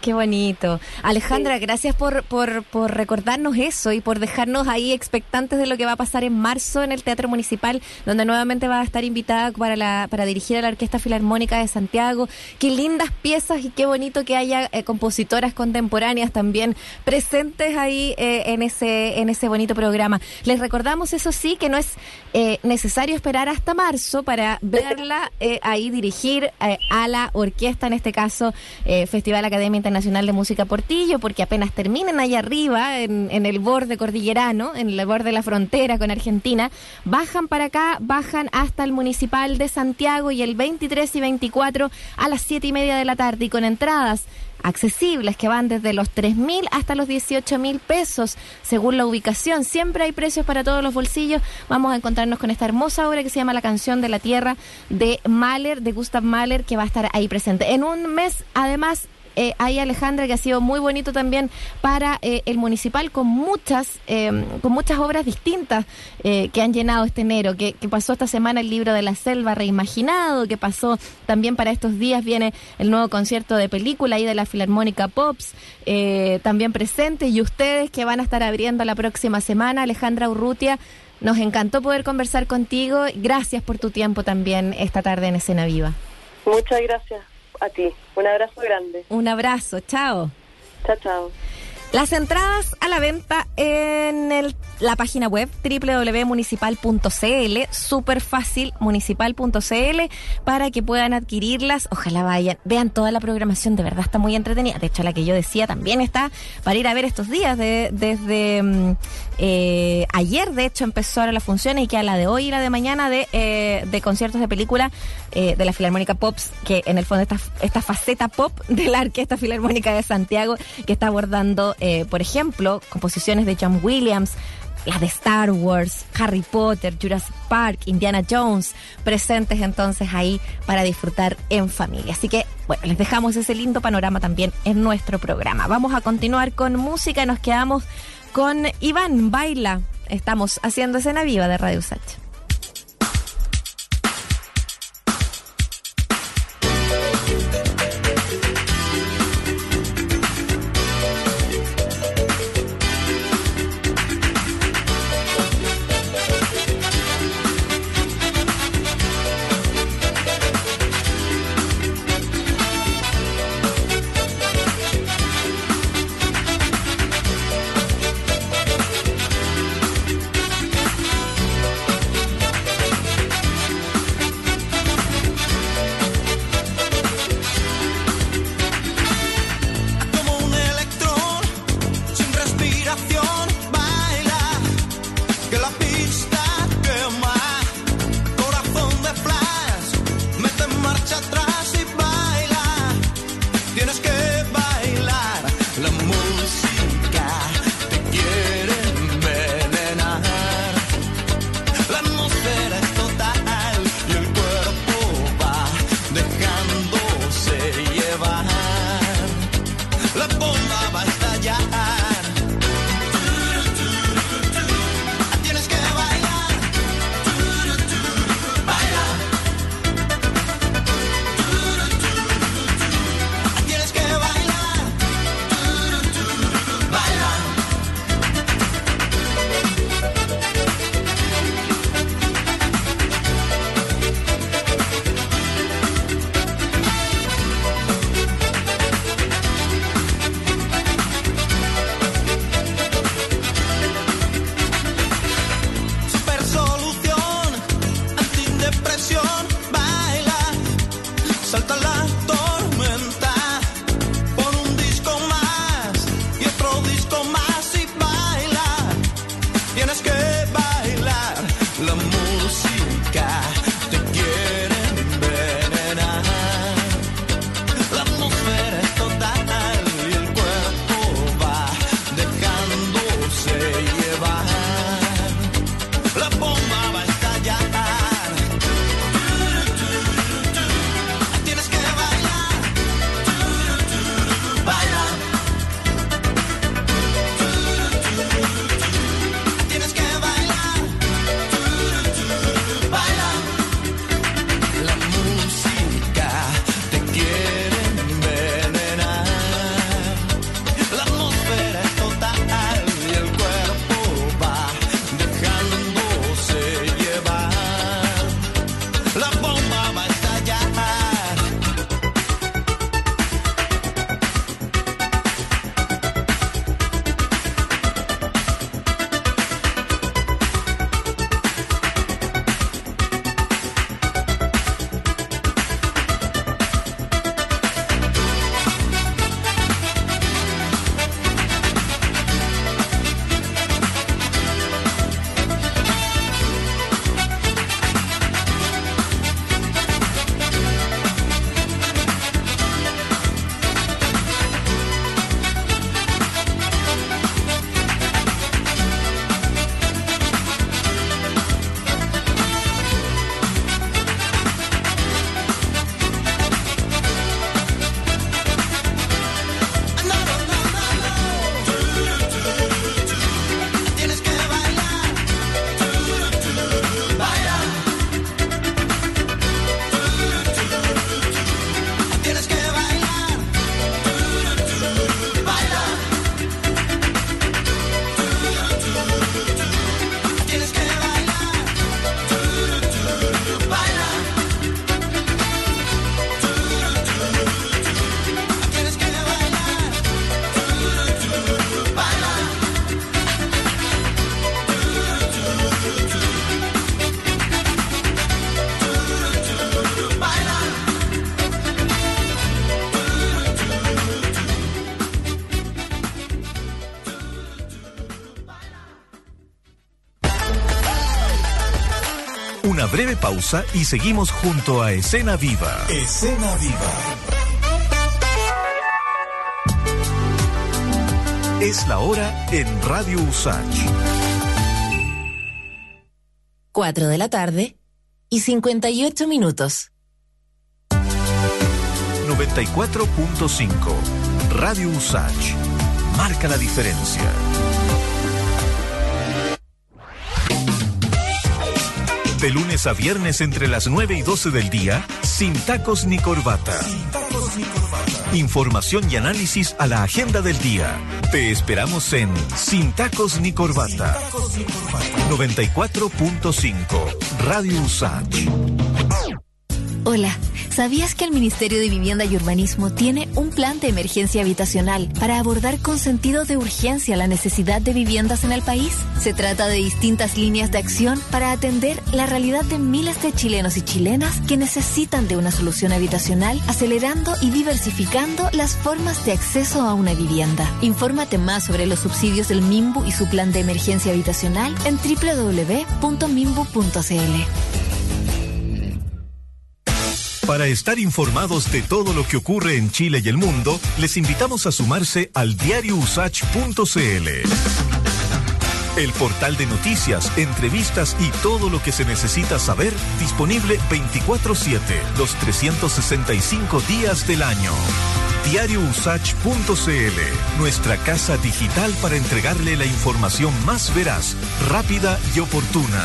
Qué bonito. Alejandra, gracias por, por, por recordarnos eso y por dejarnos ahí expectantes de lo que va a pasar en marzo en el Teatro Municipal, donde nuevamente va a estar invitada para, la, para dirigir a la Orquesta Filarmónica de Santiago. Qué lindas piezas y qué bonito que haya eh, compositoras contemporáneas también presentes ahí eh, en, ese, en ese bonito programa. Les recordamos, eso sí, que no es eh, necesario esperar hasta marzo para verla ahí dirigir a la orquesta, en este caso Festival Academia Internacional de Música Portillo, porque apenas terminen allá arriba, en, el borde cordillerano, en el borde de la frontera con Argentina, bajan para acá, bajan hasta el Municipal de Santiago y el 23 y 24 a las 7 y media de la tarde y con entradas accesibles que van desde los 3 mil hasta los 18 mil pesos según la ubicación. Siempre hay precios para todos los bolsillos. Vamos a encontrarnos con esta hermosa obra que se llama La canción de la tierra de Mahler, de Gustav Mahler, que va a estar ahí presente. En un mes, además, eh, hay Alejandra que ha sido muy bonito también para eh, el municipal con muchas eh, con muchas obras distintas eh, que han llenado este enero que, pasó esta semana el libro de la selva reimaginado que pasó también para estos días viene el nuevo concierto de película ahí de la Filarmónica Pops eh, también presentes y ustedes que van a estar abriendo la próxima semana Alejandra Urrutia nos encantó poder conversar contigo gracias por tu tiempo también esta tarde en Escena Viva Muchas gracias a ti. Un abrazo grande. un abrazo chao Chao, chao. Las entradas a la venta en el la página web www.municipal.cl, súper fácil, municipal.cl, para que puedan adquirirlas. Ojalá vayan, vean toda la programación, de verdad está muy entretenida. De hecho, la que yo decía también está para ir a ver estos días, de, desde mm, eh, ayer, de hecho, empezó ahora la función y que a la de hoy y la de mañana de, eh, de conciertos de película eh, de la Filarmónica Pops, que en el fondo esta, esta faceta pop de la Orquesta Filarmónica de Santiago, que está abordando, por ejemplo, composiciones de John Williams, las de Star Wars, Harry Potter, Jurassic Park, Indiana Jones, presentes entonces ahí para disfrutar en familia. Así que, bueno, les dejamos ese lindo panorama también en nuestro programa. Vamos a continuar con música, nos quedamos con Iván Baila. Estamos haciendo escena viva de Radio Sach. Pausa y seguimos junto a Escena Viva. Escena Viva. Es la hora en Radio Usach. 4 de la tarde y 58 minutos. 94.5. Radio Usach. Marca la diferencia. De lunes a viernes entre las 9 y 12 del día, sin tacos ni corbata. Información y análisis a la agenda del día. Te esperamos en Sin tacos ni corbata. 94.5 Radio Usach. Hola, ¿sabías que el Ministerio de Vivienda y Urbanismo tiene un plan de emergencia habitacional para abordar con sentido de urgencia la necesidad de viviendas en el país? Se trata de distintas líneas de acción para atender la realidad de miles de chilenos y chilenas que necesitan de una solución habitacional, acelerando y diversificando las formas de acceso a una vivienda. Infórmate más sobre los subsidios del MIMBU y su plan de emergencia habitacional en www.mimbu.cl. Para estar informados de todo lo que ocurre en Chile y el mundo, les invitamos a sumarse al diariousach.cl. El portal de noticias, entrevistas y todo lo que se necesita saber disponible 24/7, los 365 días del año. Diariousach.cl, nuestra casa digital para entregarle la información más veraz, rápida y oportuna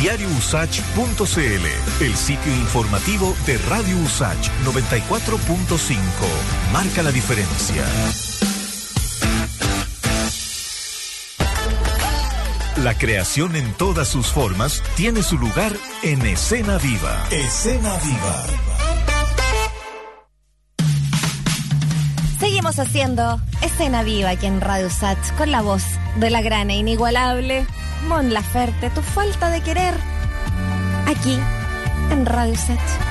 diariousach.cl, el sitio informativo de Radio Usach 94.5. Marca la diferencia. La creación en todas sus formas tiene su lugar en Escena Viva. Escena Viva. Seguimos haciendo Escena Viva aquí en Radio Sach con la voz de la gran e inigualable Mon Laferte, tu falta de querer, aquí en Radio Set.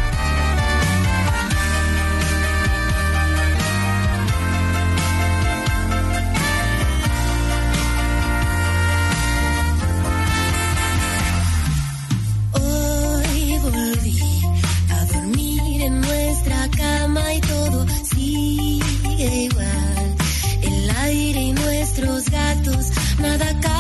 cada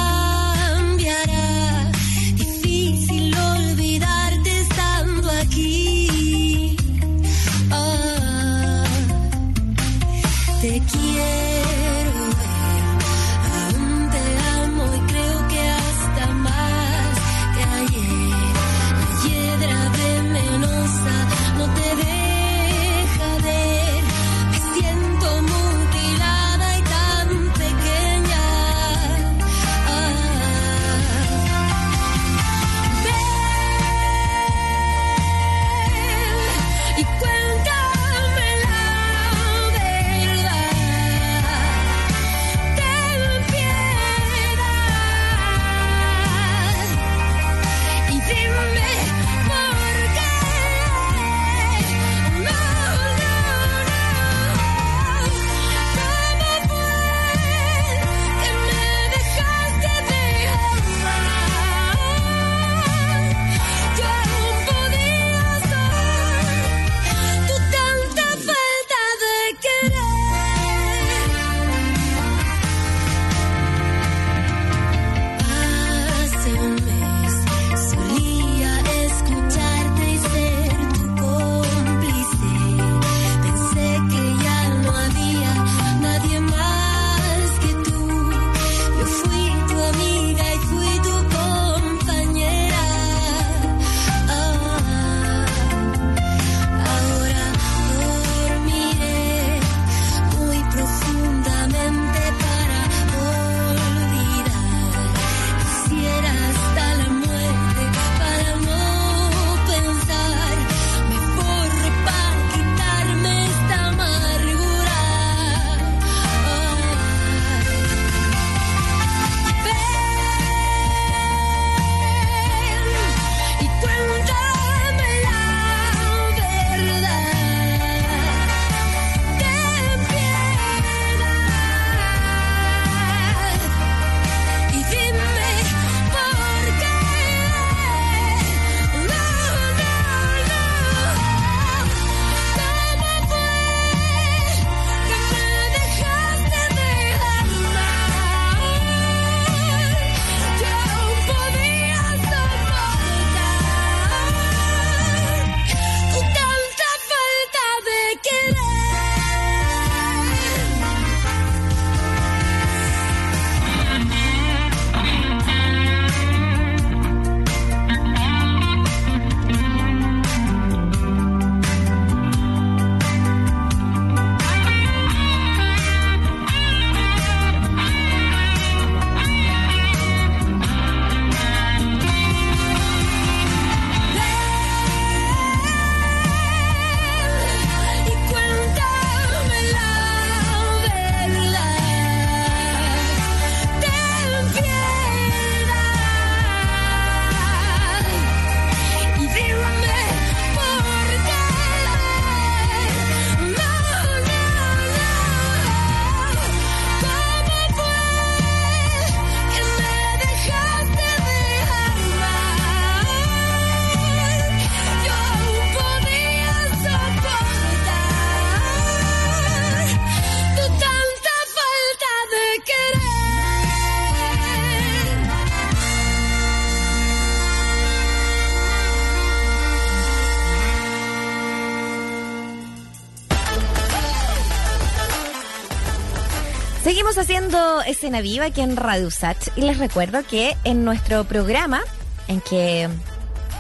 Haciendo escena viva aquí en Radio Sach y les recuerdo que en nuestro programa, en que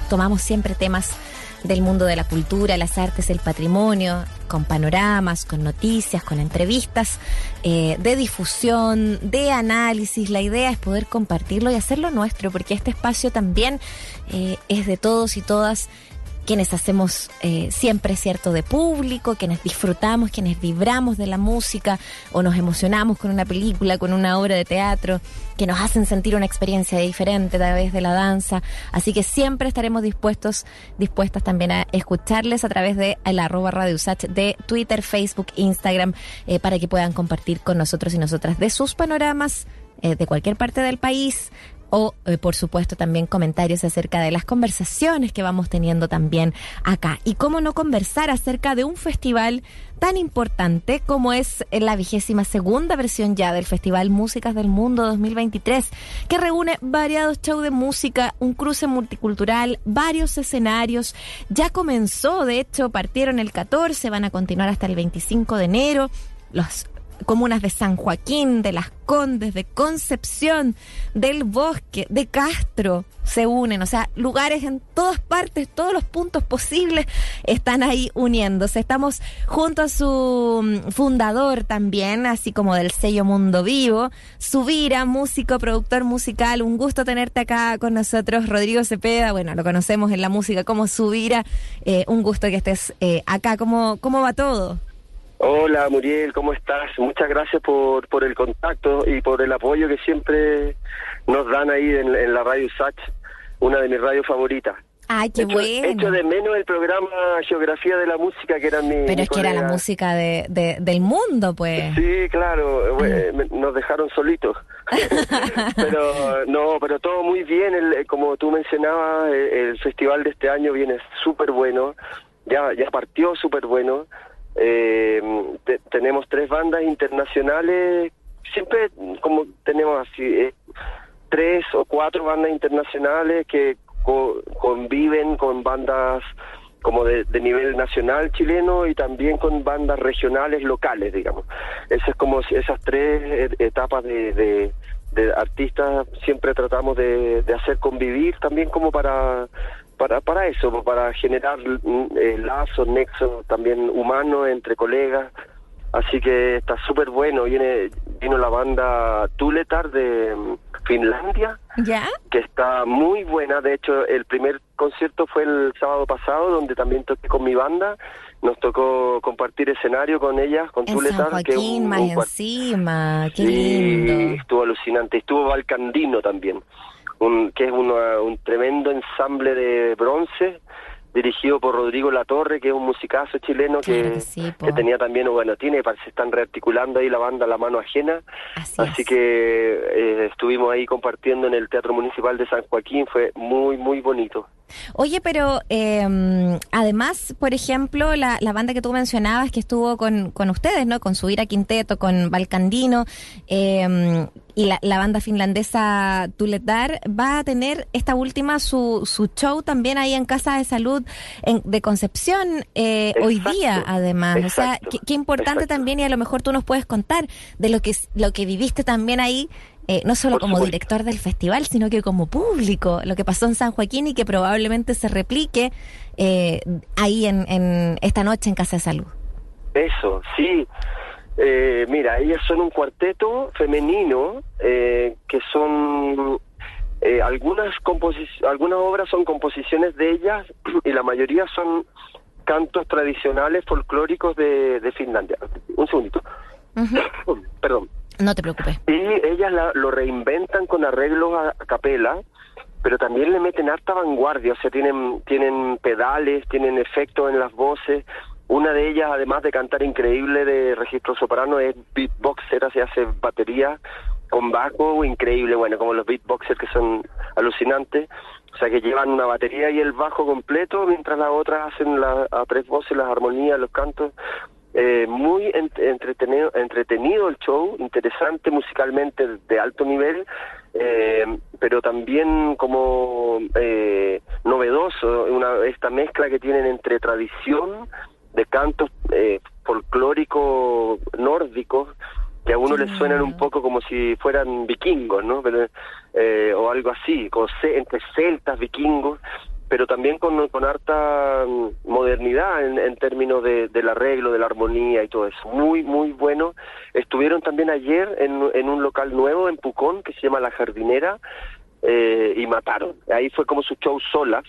tomamos siempre temas del mundo de la cultura, las artes, el patrimonio, con panoramas, con noticias, con entrevistas, eh, de difusión, de análisis. La idea es poder compartirlo y hacerlo nuestro, porque este espacio también eh, es de todos y todas quienes hacemos eh, siempre cierto de público, quienes disfrutamos, quienes vibramos de la música o nos emocionamos con una película, con una obra de teatro, que nos hacen sentir una experiencia diferente a través de la danza. Así que siempre estaremos dispuestos, dispuestas también a escucharles a través de el arroba Radio Usach de Twitter, Facebook, Instagram, eh, para que puedan compartir con nosotros y nosotras de sus panoramas eh, de cualquier parte del país, o eh, por supuesto también comentarios acerca de las conversaciones que vamos teniendo también acá. Y cómo no conversar acerca de un festival tan importante como es la vigésima segunda versión ya del Festival Músicas del Mundo 2023, que reúne variados shows de música, un cruce multicultural, varios escenarios. Ya comenzó, de hecho, partieron el 14, van a continuar hasta el 25 de enero. Los comunas de San Joaquín, de Las Condes, de Concepción, del Bosque, de Castro se unen, o sea, lugares en todas partes, todos los puntos posibles están ahí uniéndose. Estamos junto a su mm, fundador también, así como del sello Mundo Vivo, Subira, músico, productor musical. Un gusto tenerte acá con nosotros, Rodrigo Cepeda. Bueno, lo conocemos en la música como Subira. Eh, un gusto que estés eh, acá. ¿Cómo, ¿Cómo va todo? Hola Muriel, ¿cómo estás? Muchas gracias por, por el contacto y por el apoyo que siempre nos dan ahí en, en la radio Sach, una de mis radios favoritas. Ay, qué Echo- bueno. Echo de menos el programa Geografía de la Música, que era mi. Pero mi es que era la música de, de- del mundo, pues. Sí, claro, eh, me- nos dejaron solitos. pero no, pero todo muy bien, el- eh, como tú mencionabas, eh, el festival de este año viene súper bueno, ya ya partió súper bueno. Eh, te- tenemos tres bandas internacionales, siempre como tenemos así eh, tres o cuatro bandas internacionales que co- conviven con bandas como de, nivel nacional chileno y también con bandas regionales locales, digamos. Esas es como esas tres etapas de, de- artistas siempre tratamos de hacer convivir también como para para para eso, para generar mm, eh, lazos, nexos también humanos entre colegas. Así que está súper bueno. Viene vino la banda Tuletar de mm, Finlandia ¿Ya? que está muy buena. De hecho, el primer concierto fue el sábado pasado, donde también toqué con mi banda. Nos tocó compartir escenario con ellas, con En Tuletar, San que Joaquín, un- más un encima. Qué lindo. estuvo alucinante. Estuvo Valcandino también, un, que es una- un tremendo ensamble de bronce dirigido por Rodrigo Latorre, que es un musicazo chileno Claro que, que sí, po. que tenía también, bueno, tiene, parece que están rearticulando ahí la banda La Mano Ajena. Así, Así es. que eh, estuvimos ahí compartiendo en el Teatro Municipal de San Joaquín, fue muy, muy bonito. Oye, pero eh, además, por ejemplo, la, la banda que tú mencionabas que estuvo con, con ustedes, ¿no? Con Subira Quinteto, con Balcandino eh, y la, la banda finlandesa Tuletar va a tener esta última su, su show también ahí en Casa de Salud en- de Concepción eh, hoy día, además. O sea, qué, qué importante exacto. también y a lo mejor tú nos puedes contar de lo que, lo que viviste también ahí. Eh, no solo Por como supuesto. director del festival, sino que como público, lo que pasó en San Joaquín y que probablemente se replique eh, ahí en, en esta noche en Casa de Salud. Eso, sí. Eh, mira, ellas son un cuarteto femenino eh, que son eh, algunas algunas obras son composiciones de ellas y la mayoría son cantos tradicionales folclóricos de, de Finlandia. Un segundito. Perdón. No te preocupes. Y ellas la- lo reinventan con arreglos a, a capela, pero también le meten harta vanguardia, o sea, tienen, tienen pedales, tienen efectos en las voces. Una de ellas, además de cantar increíble de registro soprano, es beatboxer, se hace batería con bajo, increíble, bueno, como los beatboxers que son alucinantes. O sea, que llevan una batería y el bajo completo, mientras las otras hacen la- a tres voces las armonías, los cantos. Eh, muy ent- entretenido, entretenido el show, interesante musicalmente de alto nivel, eh, pero también como eh, novedoso, una, esta mezcla que tienen entre tradición de cantos eh, folclóricos nórdicos, que a uno le veces suenan un poco como si fueran vikingos, ¿no? Pero, eh, o algo así, como ce- entre celtas, vikingos, pero también con, con harta mm, modernidad en, en términos de, del arreglo, de la armonía y todo eso. Muy, muy bueno. Estuvieron también ayer en, en un local nuevo en Pucón que se llama La Jardinera eh, y mataron. Ahí fue como su show solas.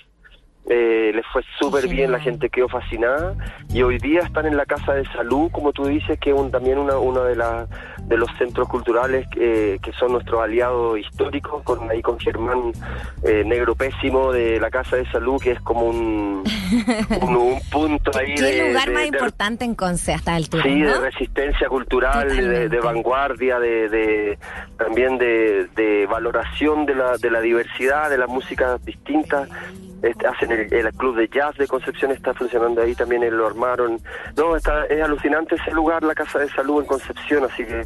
Eh, les fue súper bien, la gente quedó fascinada y hoy día están en la Casa de Salud, como tú dices, que es un, también una, uno de, la- de los centros culturales eh, que son nuestros aliados históricos, con ahí con Germán eh, Negro Pésimo de la Casa de Salud, que es como un, un, un punto ahí ¿Qué de, lugar de- más de- importante en Conce a esta altura? Sí, ¿no? de resistencia cultural, de, de vanguardia, de, de- también de, de valoración de la, de la diversidad, de las músicas distintas. Este, hacen el, club de jazz de Concepción está funcionando ahí también lo armaron. No está es alucinante ese lugar la casa de salud en Concepción así que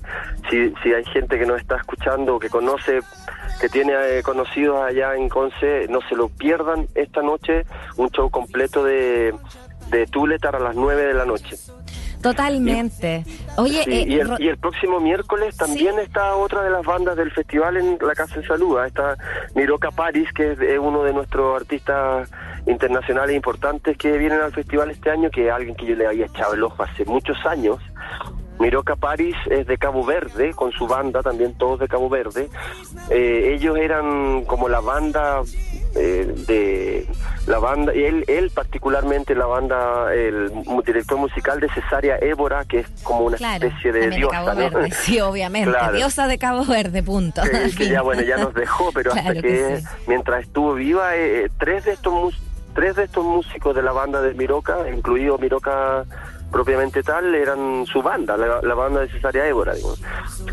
si, si hay gente que nos está escuchando que conoce que tiene eh, conocidos allá en Conce no se lo pierdan esta noche un show completo de de Tuletar a las 9 de la noche Totalmente. Oye, Sí, eh, y, el, Ro- y el próximo miércoles también está otra de las bandas del festival en la Casa de Salud. ah, Está Miroca Paris, que es, es uno de nuestros artistas internacionales importantes que vienen al festival este año, que es alguien que yo le había echado el ojo hace muchos años. Miroca Paris es de Cabo Verde, con su banda, también todos de Cabo Verde. Eh, ellos eran como la banda eh, de la banda, y él, él particularmente la banda, el director musical de Cesárea Évora, que es como una claro, especie de también de diosa, Cabo ¿no? Verde. Sí, obviamente. Claro. Diosa de Cabo Verde, punto. que, que ya bueno ya nos dejó pero hasta que, que sí. mientras estuvo viva eh, eh, tres de estos tres de estos músicos de la banda de Miroca incluido Miroca propiamente tal eran su banda la, la banda de Cesárea Évora digo.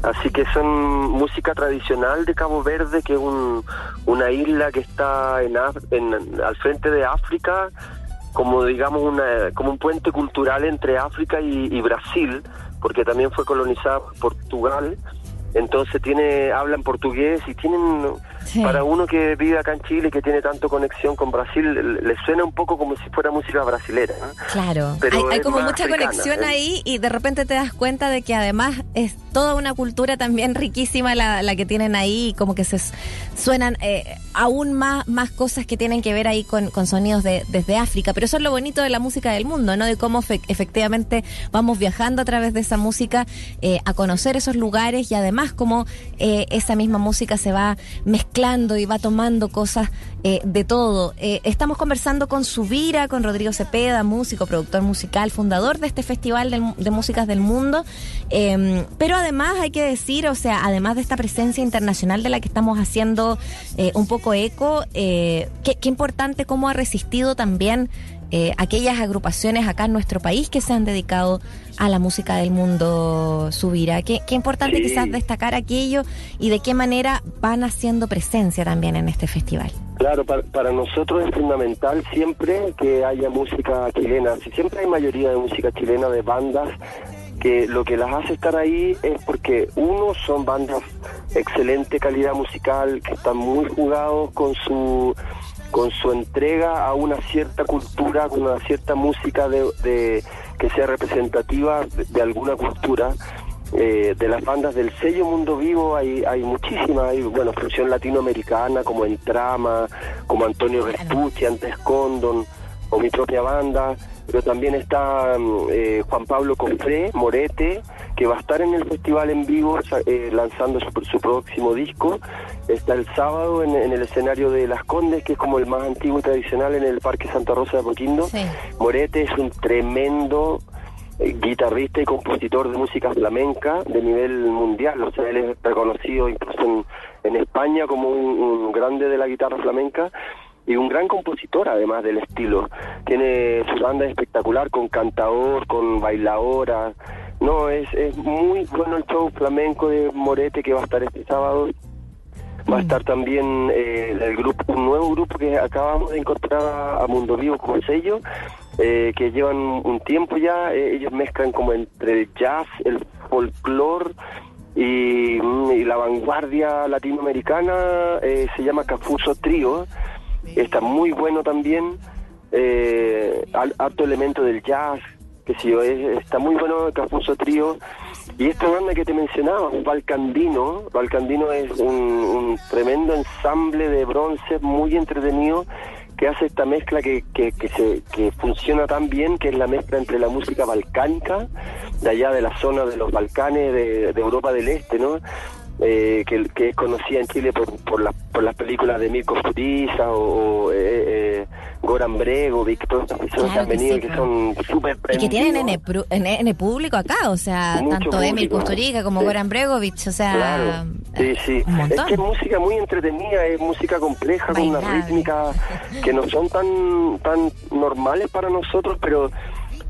así que son música tradicional de Cabo Verde que es un, una isla que está en- al frente de África como digamos una, como un puente cultural entre África y, y Brasil, porque también fue colonizada por Portugal. Entonces tiene, hablan portugués y tienen, Sí. para uno que vive acá en Chile y que tiene tanto conexión con Brasil, le, suena un poco como si fuera música brasilera. ¿no? Claro, Pero hay, hay como mucha africana, conexión ¿eh? ahí y de repente te das cuenta de que además es toda una cultura también riquísima la, la que tienen ahí y como que se suenan eh, aún más, más cosas que tienen que ver ahí con, con sonidos de, desde África. Pero eso es lo bonito de la música del mundo, ¿no? De cómo fe- efectivamente vamos viajando a través de esa música eh, a conocer esos lugares y además cómo eh, esa misma música se va mezclando y va tomando cosas eh, de todo. Eh, estamos conversando con Subira, con Rodrigo Cepeda, músico, productor musical, fundador de este Festival de Músicas del Mundo. Eh, pero además hay que decir, o sea, además de esta presencia internacional de la que estamos haciendo eh, un poco eco, qué importante cómo ha resistido también eh, aquellas agrupaciones acá en nuestro país que se han dedicado a la música del mundo Subira. Qué, qué importante Sí. quizás destacar aquello y de qué manera van haciendo presencia también en este festival. Claro, para, para nosotros es fundamental siempre que haya música chilena. Si siempre hay mayoría de música chilena, de bandas, que lo que las hace estar ahí es porque uno son bandas excelente calidad musical, que están muy jugados con su con su entrega a una cierta cultura, con una cierta música de, de- que sea representativa de, de alguna cultura. Eh, de las bandas del sello Mundo Vivo hay, hay muchísimas, hay bueno, fusión latinoamericana como En Trama, como Antonio Vespucci, antes Condon, o mi propia banda, pero también está mm, eh, Juan Pablo Cofré, Morete, que va a estar en el festival en vivo eh, lanzando su, su próximo disco. Está el sábado en, en el escenario de Las Condes, que es como el más antiguo y tradicional en el Parque Santa Rosa de Poquindo. Morete es un tremendo eh, guitarrista y compositor de música flamenca de nivel mundial, o sea, él es reconocido incluso en, en España como un, un grande de la guitarra flamenca y un gran compositor además del estilo. Tiene su banda espectacular con cantador, con bailadora. No, es, es muy bueno el show flamenco de Morete que va a estar este sábado. Va a estar también eh, el grupo, un nuevo grupo que acabamos de incorporar a, Mundo Vivo como sello, eh, que llevan un tiempo ya. eh, ellos mezclan como entre el jazz, el folclore y, mm, y la vanguardia latinoamericana. eh, se llama Cafuso Trío. Está muy bueno también. Eh, al- harto elemento del jazz, que está muy bueno Capuso Trío. Y esta banda que te mencionaba, Valcandino, Valcandino es un, un tremendo ensamble de bronce muy entretenido que hace esta mezcla que, que, que, se, que funciona tan bien, que es la mezcla entre la música balcánica, de allá de la zona de los Balcanes de, de Europa del Este, ¿no? Eh, que, es conocida en Chile por, por, las por las películas de Mirko Furiza o, o, eh, eh, Goran Bregovic, todas estas personas que han venido sí, que son súper Y que tienen prendidos. N, público acá, o sea, tanto Emil. Kusturica como Sí. Goran Bregovic, o sea, sí, sí. un montón. Es que es música muy entretenida, es música compleja, con una Bailable. rítmica que no son tan tan normales para nosotros, pero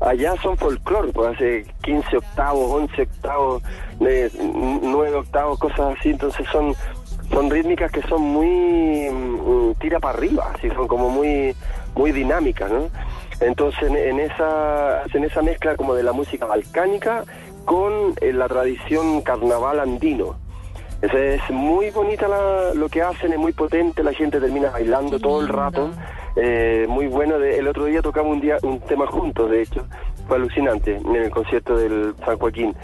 allá son folclore, pues hace 15 octavos, 11 octavos, eh, 9 octavos, cosas así, entonces son son rítmicas que son muy mm, tira para arriba, así son como muy muy dinámicas, ¿no? Entonces en, en esa hacen esa mezcla como de la música balcánica con eh, la tradición carnaval andino. Eso es muy bonita la- lo que hacen, es muy potente, la gente termina bailando todo el rato. Eh, muy bueno, de- el otro día tocamos un, día, un tema juntos, de hecho, fue alucinante en el concierto del San Joaquín.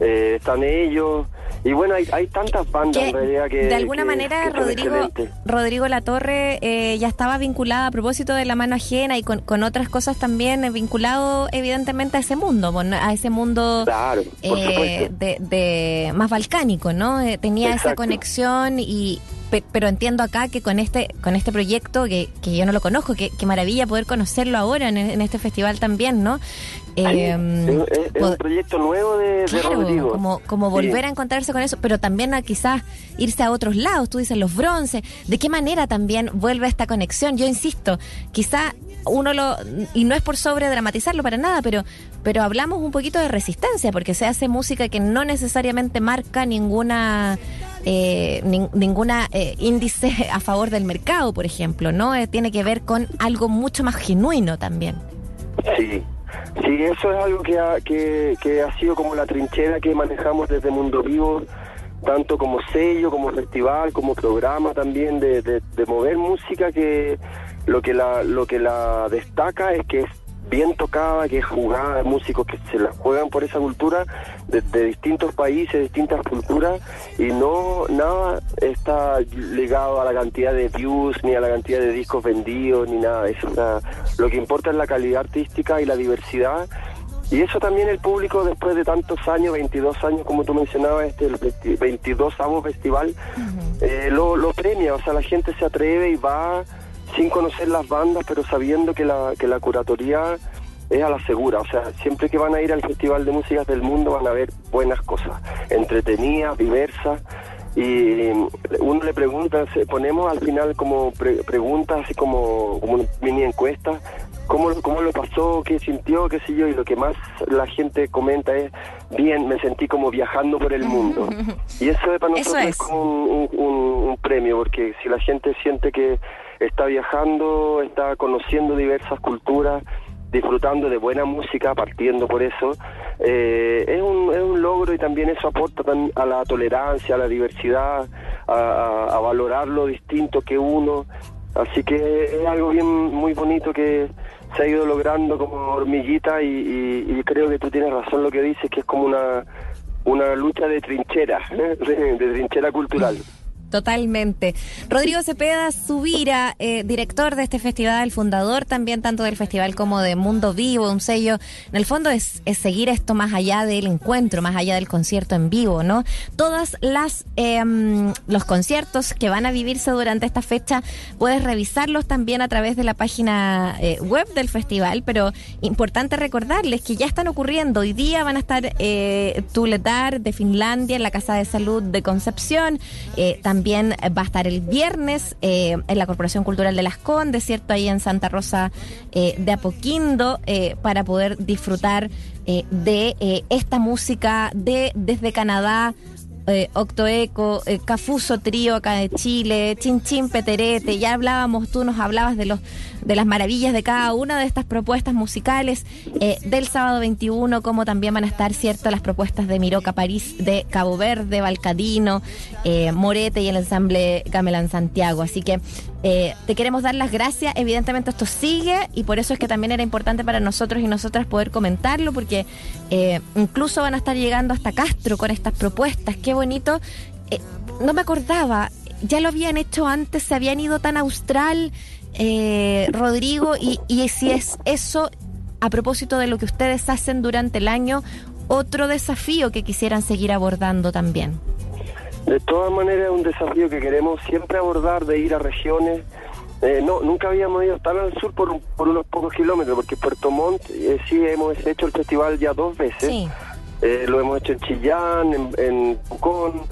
Eh, están ellos, y bueno, hay, hay tantas bandas Que, en realidad que... de alguna que- manera que Rodrigo. Rodrigo Latorre eh, ya estaba vinculada a propósito de la mano ajena y con, con otras cosas también eh, vinculado evidentemente a ese mundo, bueno, a ese mundo Claro, eh, de, de más balcánico, ¿no? Eh, tenía esa conexión y pe- pero entiendo acá que con este con este proyecto que, que yo no lo conozco, que, que maravilla poder conocerlo ahora en, en este festival también, ¿no? Es, es un proyecto nuevo de, de Claro, Rodrigo. como, como Sí. volver a con eso, pero también a quizás irse a otros lados, tú dices los bronces, ¿de qué manera también vuelve esta conexión? Yo insisto, quizá uno lo, y no es por sobre dramatizarlo para nada, pero, pero hablamos un poquito de resistencia, porque se hace música que no necesariamente marca ninguna eh, nin- ninguna eh, índice a favor del mercado, por ejemplo, ¿no? Eh, tiene que ver con algo mucho más genuino también. Sí, sí, eso es algo que ha, que, que ha sido como la trinchera que manejamos desde Mundo Vivo, tanto como sello, como festival, como programa también, de, de, mover música que lo que la lo que la destaca es que es bien tocada, que es jugada, músicos que se la juegan por esa cultura de, de distintos países, distintas culturas y no nada está ligado a la cantidad de views ni a la cantidad de discos vendidos ni nada. O sea, lo que importa es la calidad artística y la diversidad y eso también el público después de tantos años, 22 años como tú mencionabas, este el 20 22 avo festival, eh, lo, lo premia, o sea, la gente se atreve y va sin conocer las bandas, pero sabiendo que la, que la curatoría es a la segura, o sea, siempre que van a ir al Festival de Músicas del Mundo van a ver buenas cosas, entretenidas, diversas, y uno le pregunta, se- ponemos al final como pre- preguntas, así como, como una mini encuesta, ¿cómo, ¿cómo lo pasó? ¿Qué sintió? ¿Qué sé yo? Y lo que más la gente comenta es, bien, me sentí como viajando por el mundo. Y eso es para Eso nosotros es. es como un, un- un- un premio, porque si la gente siente que está viajando, está conociendo diversas culturas, disfrutando de buena música, partiendo por eso, eh, es, un, es un logro y también eso aporta a la tolerancia, a la diversidad, a, valorar lo distinto que uno. Así que es algo bien muy bonito que se ha ido logrando como hormiguita y, y- y creo que tú tienes razón lo que dices, que es como una, una lucha de trinchera, de, de trinchera cultural. Totalmente. Rodrigo Cepeda Subira, eh, director de este festival, fundador también tanto del festival como de Mundo Vivo, un sello. En el fondo es, es seguir esto más allá del encuentro, más allá del concierto en vivo, ¿no? Todas las em, los conciertos que van a vivirse durante esta fecha puedes revisarlos también a través de la página eh, web del festival, pero importante recordarles que ya están ocurriendo. Hoy día van a estar eh, Tuletar de Finlandia en la Casa de Salud de Concepción. Eh, también va a estar el viernes eh, en la Corporación Cultural de Las Condes, ¿cierto? Ahí en Santa Rosa eh, de Apoquindo, eh, para poder disfrutar eh, de eh, esta música de desde Canadá. Eh, Octoeco, eh, Cafuso Trío acá de Chile, Chin Chin Peterete, ya hablábamos, tú nos hablabas de los de las maravillas de cada una de estas propuestas musicales eh, del sábado 21, como también van a estar, cierto, las propuestas de Miroca París, de Cabo Verde, Balcadino, eh, Morete y el ensamble Gamelán Santiago. Así que Eh, te queremos dar las gracias. Evidentemente esto sigue y por eso es que también era importante para nosotros y nosotras poder comentarlo porque eh, incluso van a estar llegando hasta Castro con estas propuestas. Qué bonito. Eh, no me acordaba, ya lo habían hecho antes, se habían ido tan austral, eh, Rodrigo, y, y si es eso, a propósito de lo que ustedes hacen durante el año, otro desafío que quisieran seguir abordando también. De todas maneras es un desafío que queremos siempre abordar de ir a regiones. Eh, no, nunca habíamos ido tan al sur por, por unos pocos kilómetros, porque Puerto Montt eh, sí hemos hecho el festival ya dos veces. Sí. Eh, lo hemos hecho en Chillán, en, en Pucón,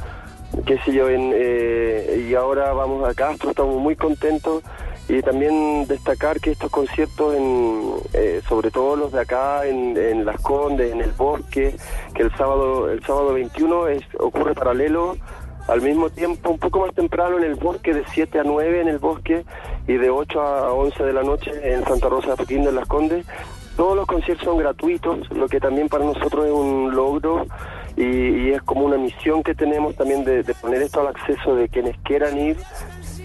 qué sé yo, en, eh, y ahora vamos a Castro, estamos muy contentos. Y también destacar que estos conciertos, en, eh, sobre todo los de acá, en, en Las Condes, en el Bosque, que el sábado el sábado 21 es, ocurre paralelo al mismo tiempo, un poco más temprano en el bosque, de 7 a 9 en el bosque y de 8 a 11 de la noche en Santa Rosa de Pequín de Las Condes. Todos los conciertos son gratuitos, lo que también para nosotros es un logro y, es como una misión que tenemos también de, de poner esto al acceso de quienes quieran ir.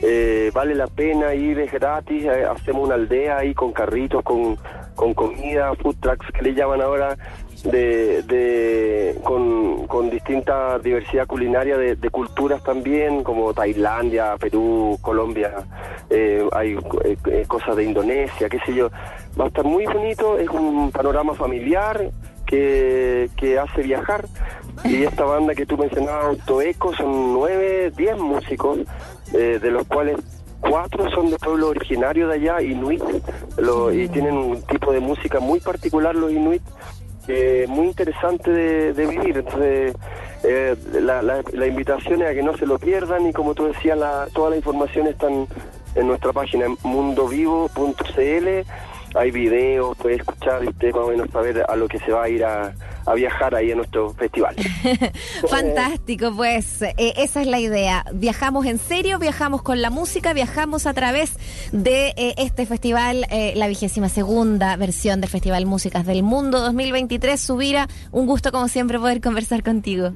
Eh, vale la pena ir, es gratis, eh, hacemos una aldea ahí con carritos, con, con comida, food trucks que le llaman ahora, de, de con, con distinta diversidad culinaria de, de culturas también, como Tailandia, Perú, Colombia, eh, hay eh, eh, cosas de Indonesia, qué sé yo. Va a estar muy bonito, es un panorama familiar que, que hace viajar. Y esta banda que tú mencionabas, Autoeco, son nueve, diez músicos, eh, de los cuales cuatro son de pueblo originario de allá, Inuit, lo- y tienen un tipo de música muy particular los Inuit, muy interesante de, vivir. Entonces, eh, la, la- invitación es a que no se lo pierdan y como tú decías, la, toda la información está en nuestra página mundovivo.cl. Hay videos, puede escuchar y usted más o menos saber a lo que se va a ir a, viajar ahí a nuestro festival. Fantástico, pues eh, esa es la idea. Viajamos en serio, viajamos con la música, viajamos a través de eh, este festival, eh, la vigésima segunda versión del Festival Músicas del Mundo 2023. Subira, un gusto como siempre poder conversar contigo.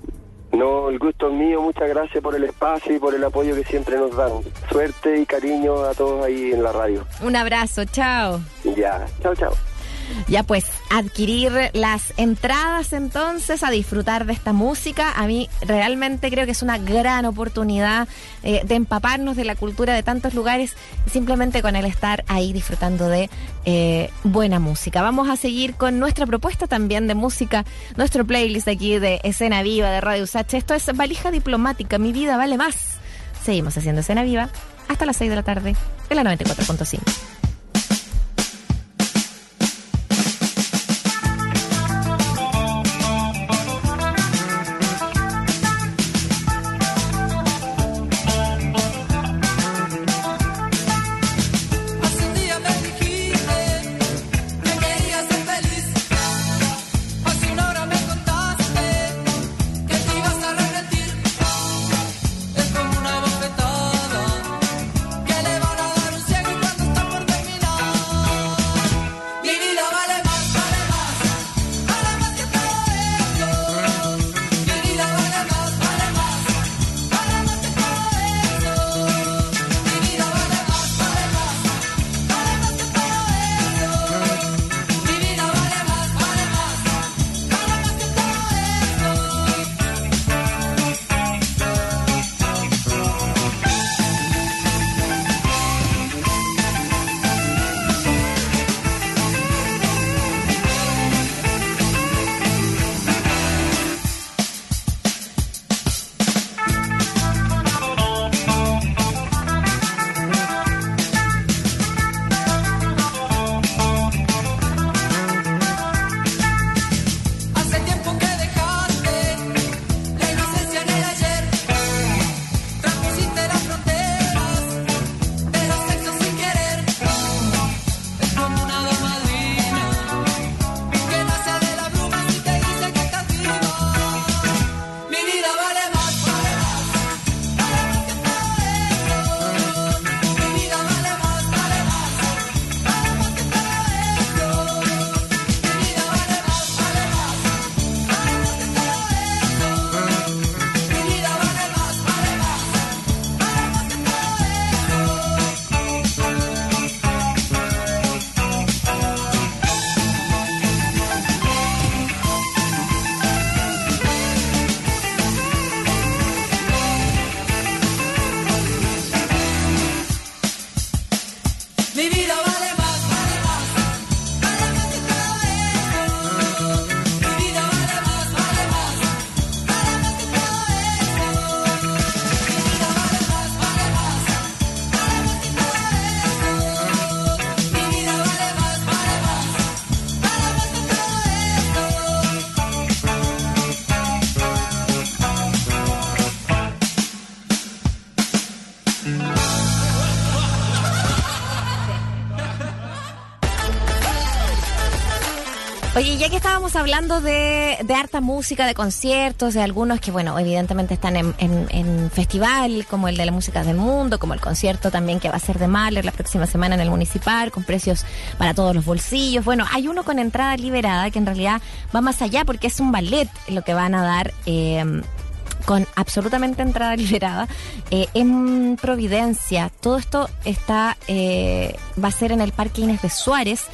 No, el gusto es mío, muchas gracias por el espacio y por el apoyo que siempre nos dan. Suerte y cariño a todos ahí en la radio. Un abrazo, chao. Ya, chao, chao. Ya pues, adquirir las entradas entonces a disfrutar de esta música. A mí realmente creo que es una gran oportunidad eh, de empaparnos de la cultura de tantos lugares simplemente con el estar ahí disfrutando de eh, buena música. Vamos a seguir con nuestra propuesta también de música, nuestro playlist aquí de Escena Viva de Radio Usach. Esto es Valija Diplomática, mi vida vale más. Seguimos haciendo Escena Viva hasta las 6 de la tarde en la 94.5. estábamos hablando de, harta música, de conciertos, de algunos que, bueno, evidentemente están en, en- en festival, como el de la música del mundo, como el concierto también que va a ser de Mahler la próxima semana en el municipal, con precios para todos los bolsillos. Bueno, hay uno con entrada liberada que en realidad va más allá porque es un ballet lo que van a dar. eh, con absolutamente entrada liberada eh, en Providencia. Todo esto está eh, va a ser en el Parque Inés de Suárez.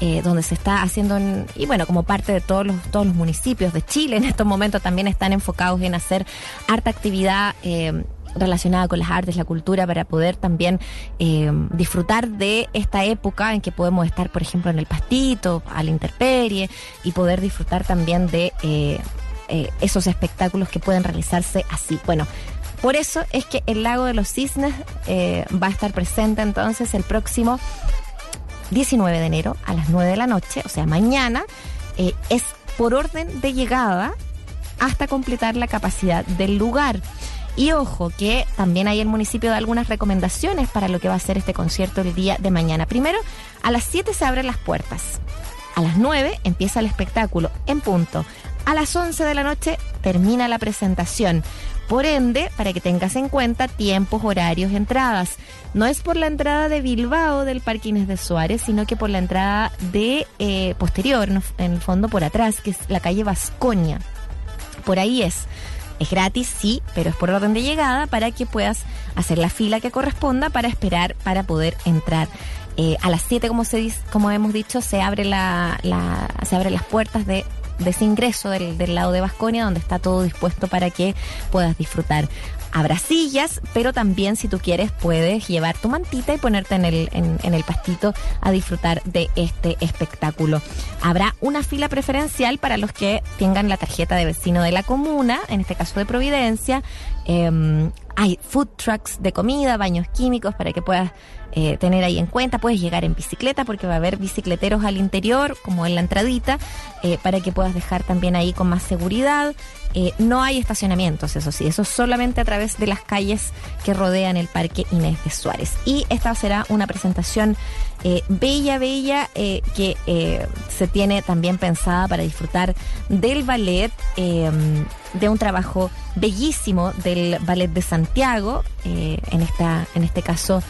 Eh, donde se está haciendo, en- y bueno, como parte de todos los, todos los municipios de Chile en estos momentos también están enfocados en hacer harta actividad eh, relacionada con las artes, la cultura, para poder también eh, disfrutar de esta época en que podemos estar, por ejemplo, en el pastito, a la intemperie, y poder disfrutar también de esos espectáculos que pueden realizarse así. Bueno, por eso es que el Lago de los Cisnes va a estar presente entonces el próximo 19 de enero a las 9 de la noche, o sea, mañana, eh, es por orden de llegada hasta completar la capacidad del lugar. Y ojo, que también hay el municipio da algunas recomendaciones para lo que va a ser este concierto el día de mañana. Primero, a las 7 se abren las puertas. A las 9 empieza el espectáculo en punto. A las 11 de la noche termina la presentación. Por ende, para que tengas en cuenta tiempos, horarios, entradas. No es por la entrada de Bilbao del Parque Inés de Suárez, sino que por la entrada de eh, posterior, en el fondo por atrás, que es la calle Vascoña. Por ahí es. Es gratis, sí, pero es por orden de llegada para que puedas hacer la fila que corresponda para esperar para poder entrar. Eh, a las 7, como, hemos dicho, se, abre la- se abren las puertas de, de ese ingreso del, del lado de Vasconia, donde está todo dispuesto para que puedas disfrutar. Habrá sillas, pero también si tú quieres puedes llevar tu mantita y ponerte en el, en, el pastito a disfrutar de este espectáculo. Habrá una fila preferencial para los que tengan la tarjeta de vecino de la comuna, en este caso de Providencia. Eh, hay food trucks de comida, baños químicos para que puedas eh, tener ahí en cuenta. Puedes llegar en bicicleta porque va a haber bicicleteros al interior, como en la entradita, eh, para que puedas dejar también ahí con más seguridad. Eh, no hay estacionamientos, eso sí, eso solamente a través de las calles que rodean el Parque Inés de Suárez. Y esta será una presentación eh, bella, bella, eh, que se tiene también pensada para disfrutar del ballet, eh, de un trabajo bellísimo del Ballet de Santiago, en, esta, en este caso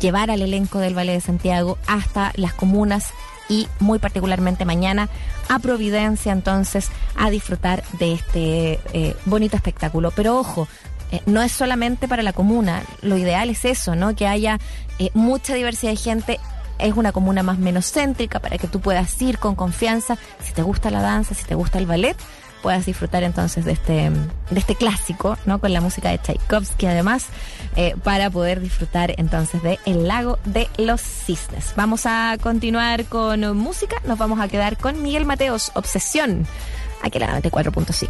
llevar al elenco del Ballet de Santiago hasta las comunas y muy particularmente mañana a Providencia entonces a disfrutar de este eh, bonito espectáculo. Pero ojo, eh, no es solamente para la comuna, lo ideal es eso, ¿no? Que haya eh, mucha diversidad de gente. Es una comuna más menos céntrica para que tú puedas ir con confianza. Si te gusta la danza, si te gusta el ballet, puedas disfrutar entonces de este, de este clásico, ¿no? Con la música de Tchaikovsky además, eh, para poder disfrutar entonces de El Lago de los Cisnes. Vamos a continuar con música, nos vamos a quedar con Miguel Mateos, Obsesión, aquí en la 94.5.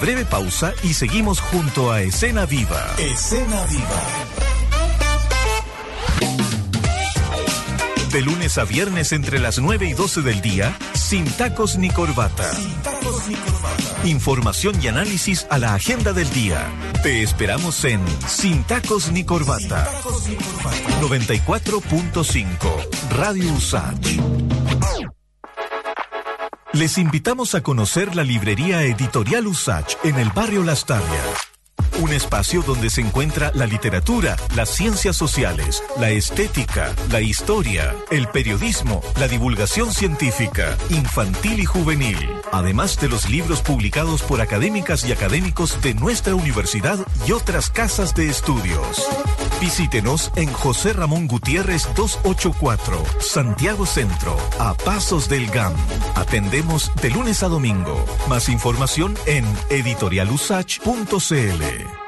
breve pausa y seguimos junto a Escena Viva. Escena Viva. De lunes a viernes entre las 9 y 12 del día, sin tacos ni corbata. Información y análisis a la agenda del día. Te esperamos en Sin tacos ni corbata. 94.5 Radio Usach. Les invitamos a conocer la librería editorial Usach en el barrio Las. Un espacio donde se encuentra la literatura, las ciencias sociales, la estética, la historia, el periodismo, la divulgación científica, infantil y juvenil, además de los libros publicados por académicas y académicos de nuestra universidad y otras casas de estudios. Visítenos en José Ramón Gutiérrez 284, Santiago Centro, a Pasos del GAM. Atendemos de lunes a domingo. Más información en editorialusach.cl.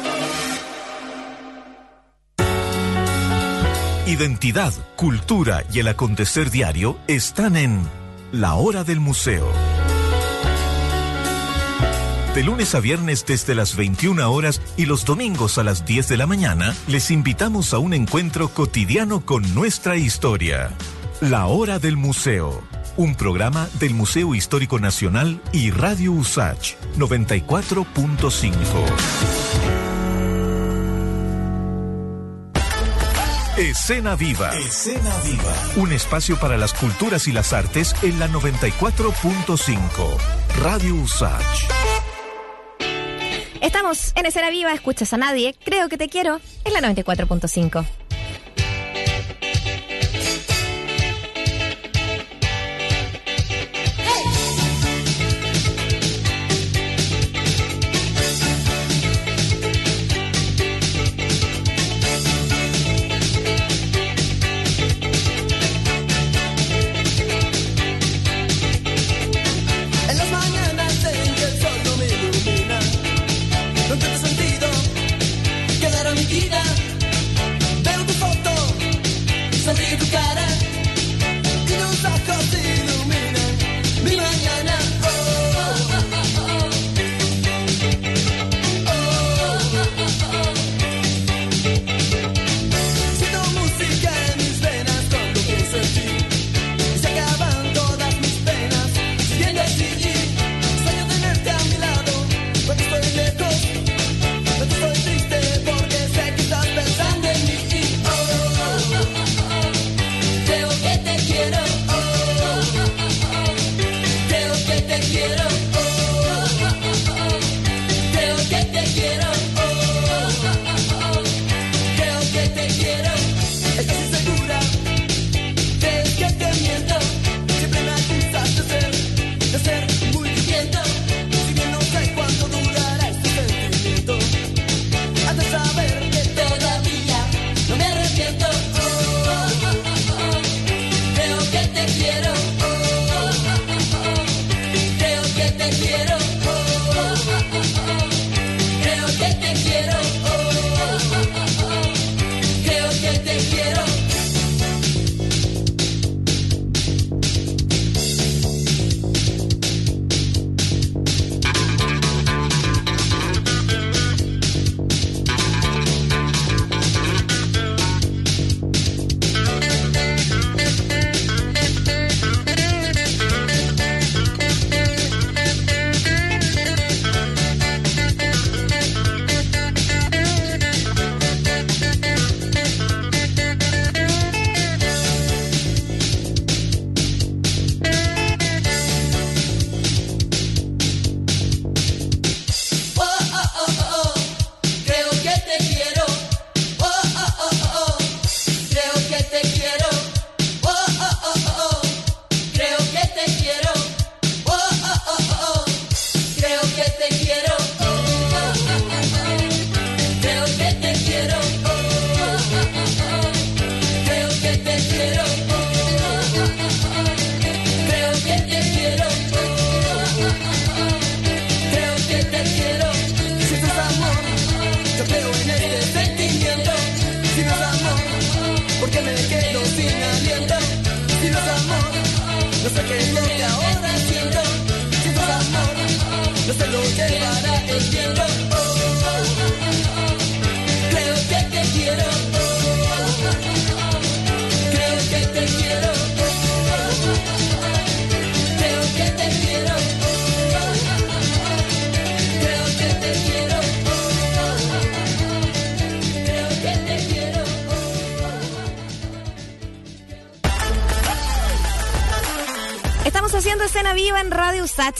Identidad, cultura y el acontecer diario están en La Hora del Museo. De lunes a viernes desde las 21 horas y los domingos a las 10 de la mañana, les invitamos a un encuentro cotidiano con nuestra historia. La Hora del Museo, un programa del Museo Histórico Nacional y Radio USACH 94.5. Escena Viva. Escena Viva. Un espacio para las culturas y las artes en la 94.5. Radio Usach. Estamos en Escena Viva, escuchas a nadie, creo que te quiero, en la 94.5.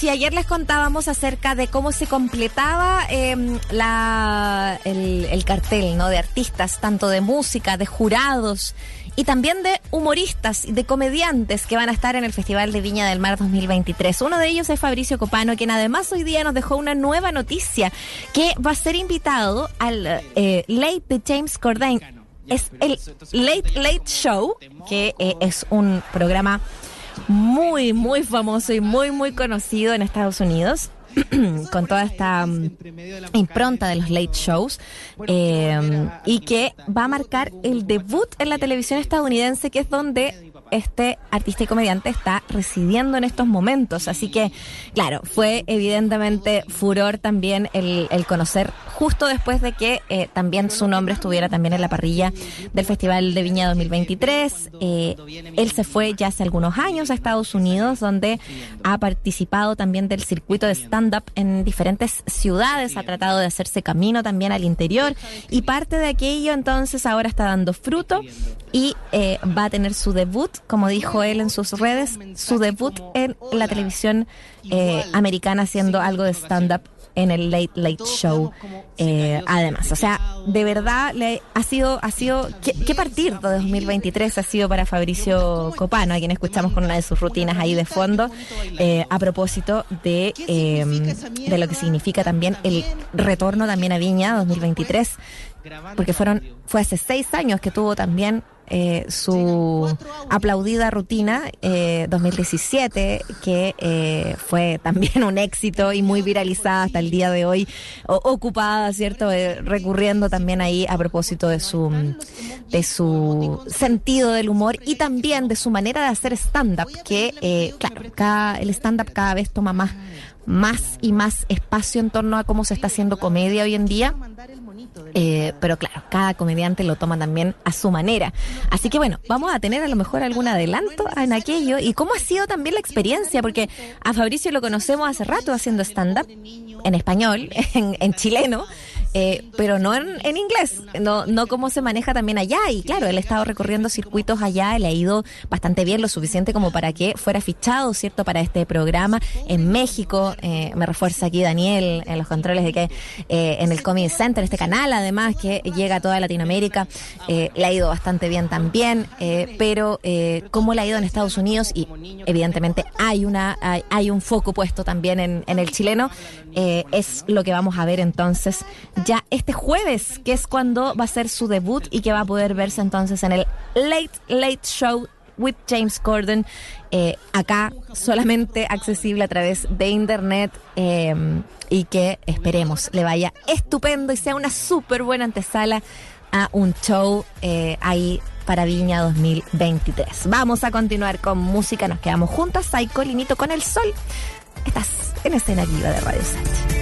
Y ayer les contábamos acerca de cómo se completaba eh, la, el, el cartel ¿no? de artistas, tanto de música, de jurados y también de humoristas y de comediantes que van a estar en el Festival de Viña del Mar 2023. Uno de ellos es Fabricio Copano, quien además hoy día nos dejó una nueva noticia que va a ser invitado al eh, Late de James Corden. Es el Late Late Show, que eh, es un programa muy, muy famoso y muy, muy conocido en Estados Unidos. con toda esta um, impronta de los late shows eh, y que va a marcar el debut en la televisión estadounidense que es donde este artista y comediante está residiendo en estos momentos. Así que, claro, fue evidentemente furor también el, conocer justo después de que eh, también su nombre estuviera también en la parrilla del Festival de Viña 2023. Eh, él se fue ya hace algunos años a Estados Unidos, donde ha participado también del circuito de stand-up en diferentes ciudades, ha tratado de hacerse camino también al interior. Y parte de aquello entonces ahora está dando fruto y eh, va a tener su debut, como dijo él en sus redes, su debut en la televisión eh, americana haciendo algo de stand-up en el Late Late Show. eh, además, o sea, de verdad le ha sido, ha sido, ¿qué, qué partido de 2023 ha sido para Fabricio Copano, a quien escuchamos con una de sus rutinas ahí de fondo, eh, a propósito de, eh, de lo que significa también el retorno también a Viña 2023, porque fueron, fue hace seis años que tuvo también eh, su aplaudida rutina eh, 2017, que eh, fue también un éxito y muy viralizada hasta el día de hoy, ocupada, ¿cierto? Eh, recurriendo también ahí a propósito de su, de su sentido del humor y también de su manera de hacer stand-up, que, eh, claro, cada, el stand-up cada vez toma más, más y más espacio en torno a cómo se está haciendo comedia hoy en día. Eh, pero claro, cada comediante lo toma también a su manera. Así que bueno, vamos a tener a lo mejor algún adelanto en aquello y cómo ha sido también la experiencia, porque a Fabricio lo conocemos hace rato haciendo stand-up en español, en, en chileno. Eh, pero no en, en inglés, no, no cómo se maneja también allá. Y claro, él ha estado recorriendo circuitos allá, le ha ido bastante bien, lo suficiente como para que fuera fichado, ¿cierto?, para este programa en México. eh, me refuerza aquí Daniel en los controles de que eh, en el Comedy Center, este canal además que llega a toda Latinoamérica, eh, le ha ido bastante bien también, eh, pero eh, cómo le ha ido en Estados Unidos y evidentemente hay una hay, hay un foco puesto también en, en el chileno, es lo que vamos a ver entonces ya este jueves, que es cuando va a ser su debut y que va a poder verse entonces en el Late Late Show with James Corden, eh, acá solamente accesible a través de internet eh, y que esperemos le vaya estupendo y sea una súper buena antesala a un show eh, ahí para Viña 2023. Vamos a continuar con música, nos quedamos juntas, Psycho Linito con el sol. Estás en escena viva de Radio Sánchez.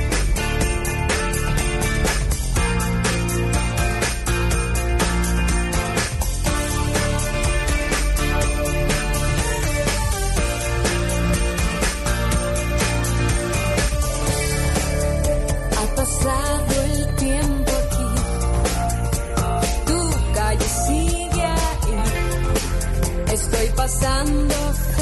Pasando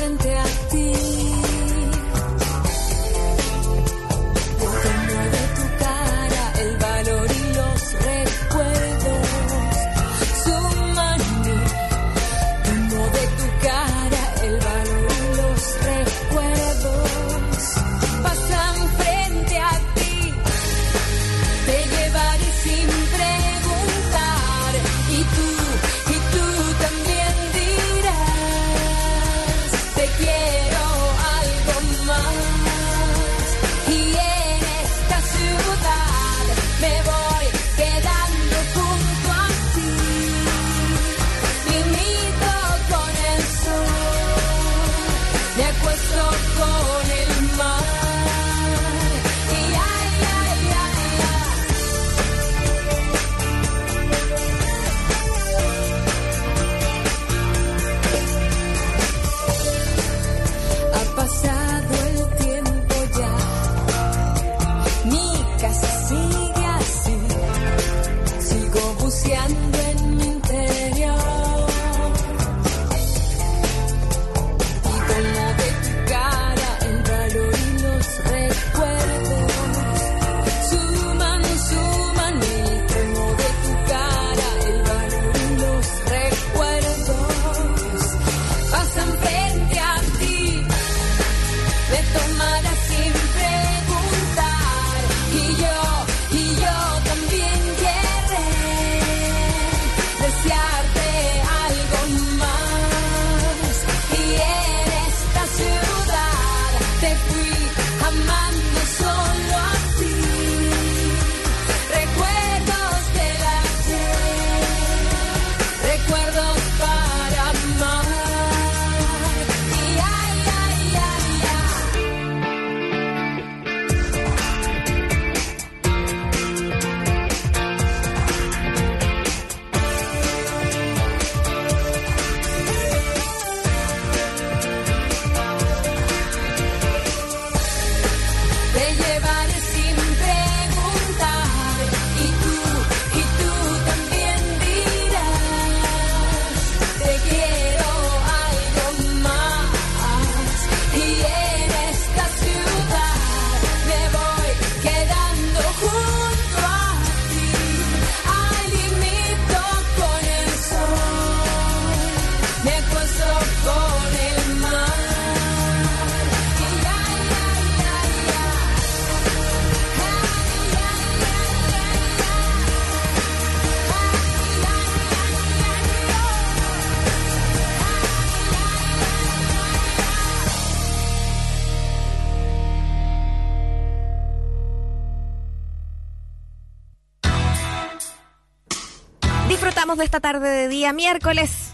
de esta tarde de día miércoles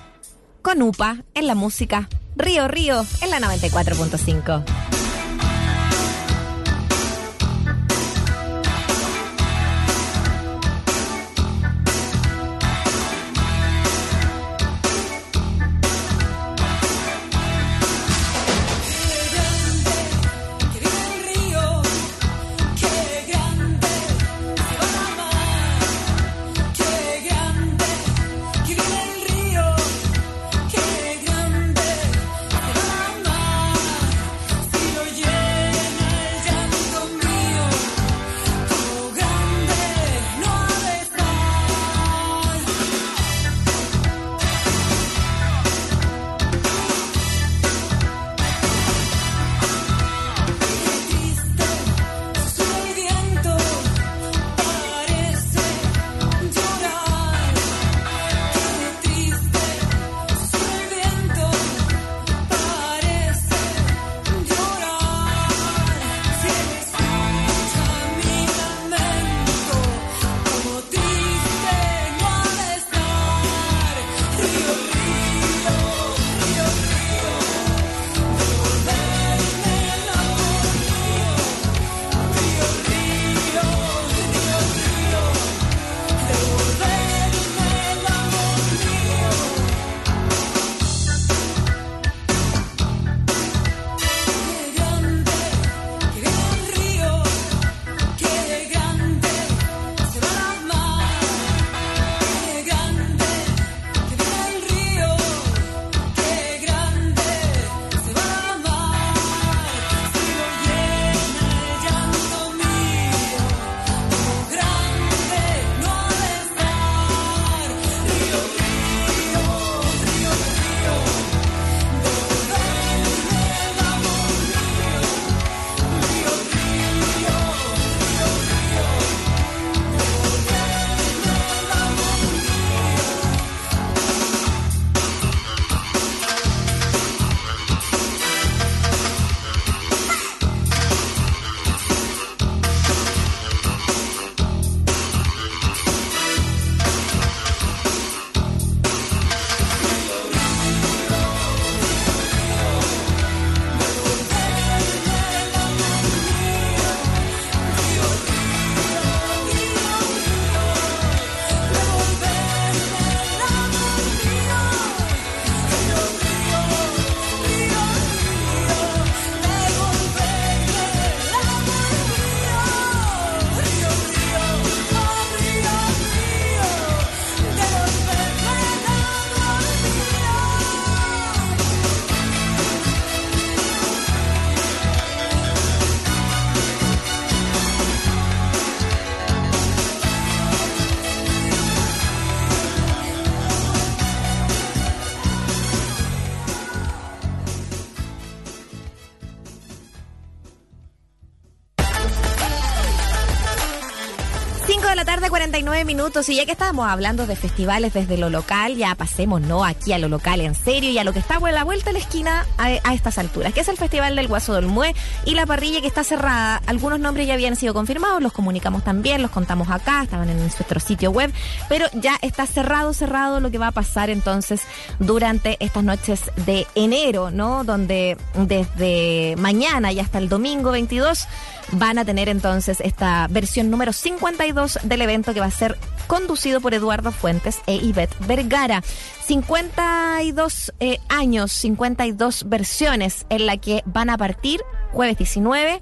con UPA en la música Río Río en la 94.5. 49 minutos. Y ya que estábamos hablando de festivales desde lo local, ya pasemos, ¿no? Aquí a lo local en serio y a lo que está a la vuelta de la esquina a, estas alturas, que es el Festival del Guaso del Mue y la parrilla que está cerrada. Algunos nombres ya habían sido confirmados, los comunicamos también, los contamos acá, estaban en nuestro sitio web, pero ya está cerrado, cerrado lo que va a pasar entonces durante estas noches de enero, ¿no? Donde desde mañana y hasta el domingo 22 van a tener entonces esta versión número 52 del evento que va a ser conducido por Eduardo Fuentes e Ivette Vergara. 52 eh, años, 52 versiones en la que van a partir jueves 19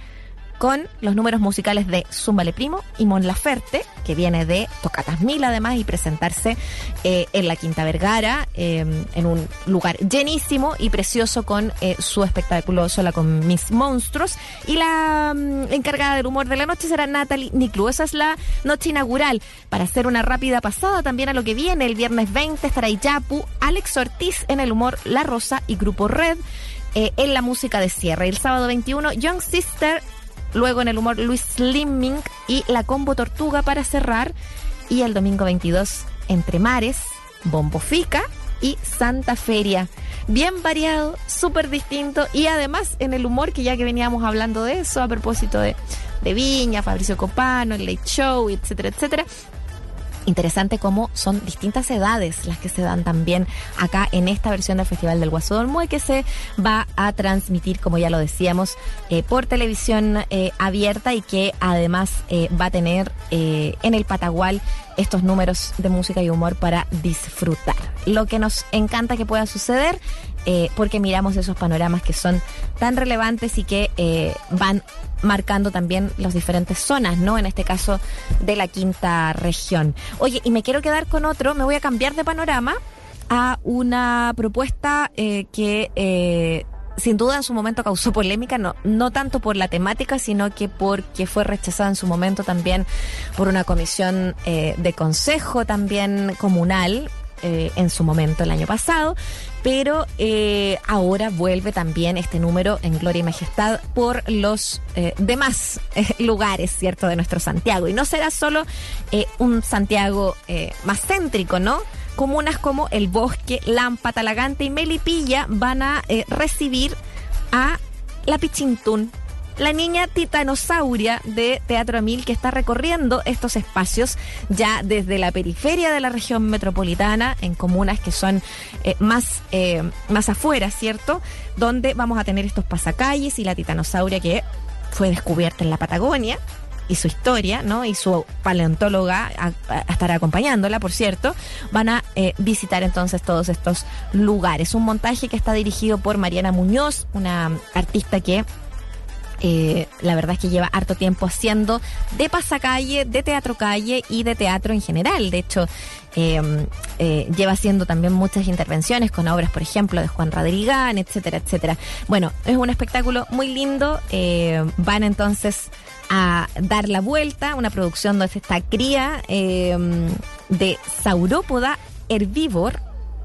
con los números musicales de Zúmbale Primo y Mon Laferte, que viene de Tocatas Mil además y presentarse eh, en la Quinta Vergara, eh, en un lugar llenísimo y precioso con eh, su espectáculo sola con mis monstruos. Y la mm, encargada del humor de la noche será Natalie Niclu. Esa es la noche inaugural. Para hacer una rápida pasada también a lo que viene, el viernes 20 estará Iyapu, Alex Ortiz en el humor La Rosa y Grupo Red. eh, en la música de cierre. El sábado 21, Young Sister Luego en el humor Luis Slimming y La Combo Tortuga para cerrar. Y el domingo 22 Entre Mares, Bombo Fica y Santa Feria. Bien variado, súper distinto y además en el humor que ya que veníamos hablando de eso a propósito de, de Viña, Fabricio Copano, el Late Show, etcétera, etcétera. Interesante cómo son distintas edades las que se dan también acá en esta versión del Festival del Guaso Dolmue que se va a transmitir, como ya lo decíamos, eh, por televisión eh, abierta y que además eh, va a tener en el Patagual estos números de música y humor para disfrutar. Lo que nos encanta que pueda suceder porque miramos esos panoramas que son tan relevantes y que eh, van marcando también las diferentes zonas, ¿no? En este caso de la quinta región. Oye, y me quiero quedar con otro, me voy a cambiar de panorama a una propuesta eh, que eh, sin duda en su momento causó polémica, no, no tanto por la temática, sino que porque fue rechazada en su momento también por una comisión eh, de consejo también comunal eh, en su momento el año pasado, pero eh, ahora vuelve también este número en Gloria y Majestad por los eh, demás lugares, ¿cierto?, de nuestro Santiago. Y no será solo un Santiago más céntrico, ¿no? Comunas como El Bosque, Lampa, Talagante y Melipilla van a recibir a la Pichintún, la niña titanosauria de Teatro Amil que está recorriendo estos espacios ya desde la periferia de la región metropolitana, en comunas que son eh, más, eh, más afuera, ¿cierto? Donde vamos a tener estos pasacalles y la titanosauria que fue descubierta en la Patagonia y su historia, ¿no? Y su paleontóloga estará acompañándola, por cierto, van a eh, visitar entonces todos estos lugares. Un montaje que está dirigido por Mariana Muñoz, una artista que eh, la verdad es que lleva harto tiempo haciendo de pasacalle, de teatro calle y de teatro en general. De hecho, eh, eh, lleva haciendo también muchas intervenciones con obras, por ejemplo, de Juan Radrigán, etcétera, etcétera. Bueno, es un espectáculo muy lindo. eh, van entonces a dar la vuelta, una producción donde esta cría eh, de saurópoda herbívor,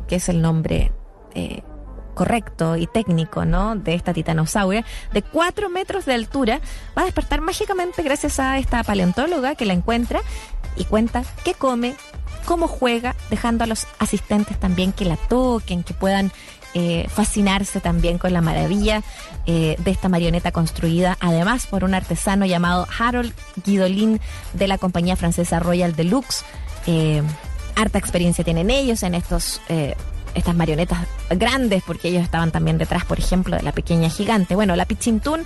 que es el nombre correcto y técnico, ¿no? De esta titanosauria, de 4 metros de altura, va a despertar mágicamente gracias a esta paleontóloga que la encuentra y cuenta qué come, cómo juega, dejando a los asistentes también que la toquen, que puedan eh, fascinarse también con la maravilla eh, de esta marioneta construida, además por un artesano llamado Harold Guidolin de la compañía francesa Royal Deluxe. Eh, harta experiencia tienen ellos en estos estas marionetas grandes, porque ellos estaban también detrás, por ejemplo, de la pequeña gigante. Bueno, la Pichintún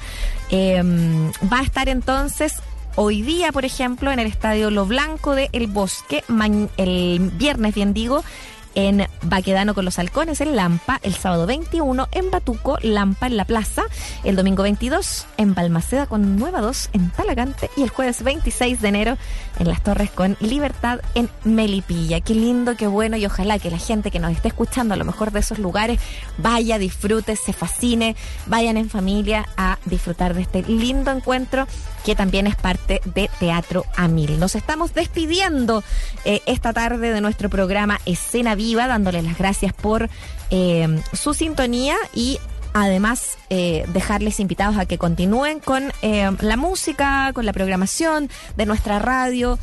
eh, va a estar entonces hoy día, por ejemplo, en el estadio Lo Blanco de El Bosque, el viernes, bien digo, en Baquedano con los Halcones en Lampa, el sábado 21 en Batuco, Lampa en la Plaza, el domingo 22 en Balmaceda con Nueva 2 en Talagante y el jueves 26 de enero en Las Torres con Libertad en Melipilla. Qué lindo, qué bueno y ojalá que la gente que nos esté escuchando a lo mejor de esos lugares vaya, disfrute, se fascine, vayan en familia a disfrutar de este lindo encuentro que también es parte de Teatro a Mil. Nos estamos despidiendo eh, esta tarde de nuestro programa Escena Viva, dándoles las gracias por eh, su sintonía y además eh, dejarles invitados a que continúen con eh, la música, con la programación de nuestra radio,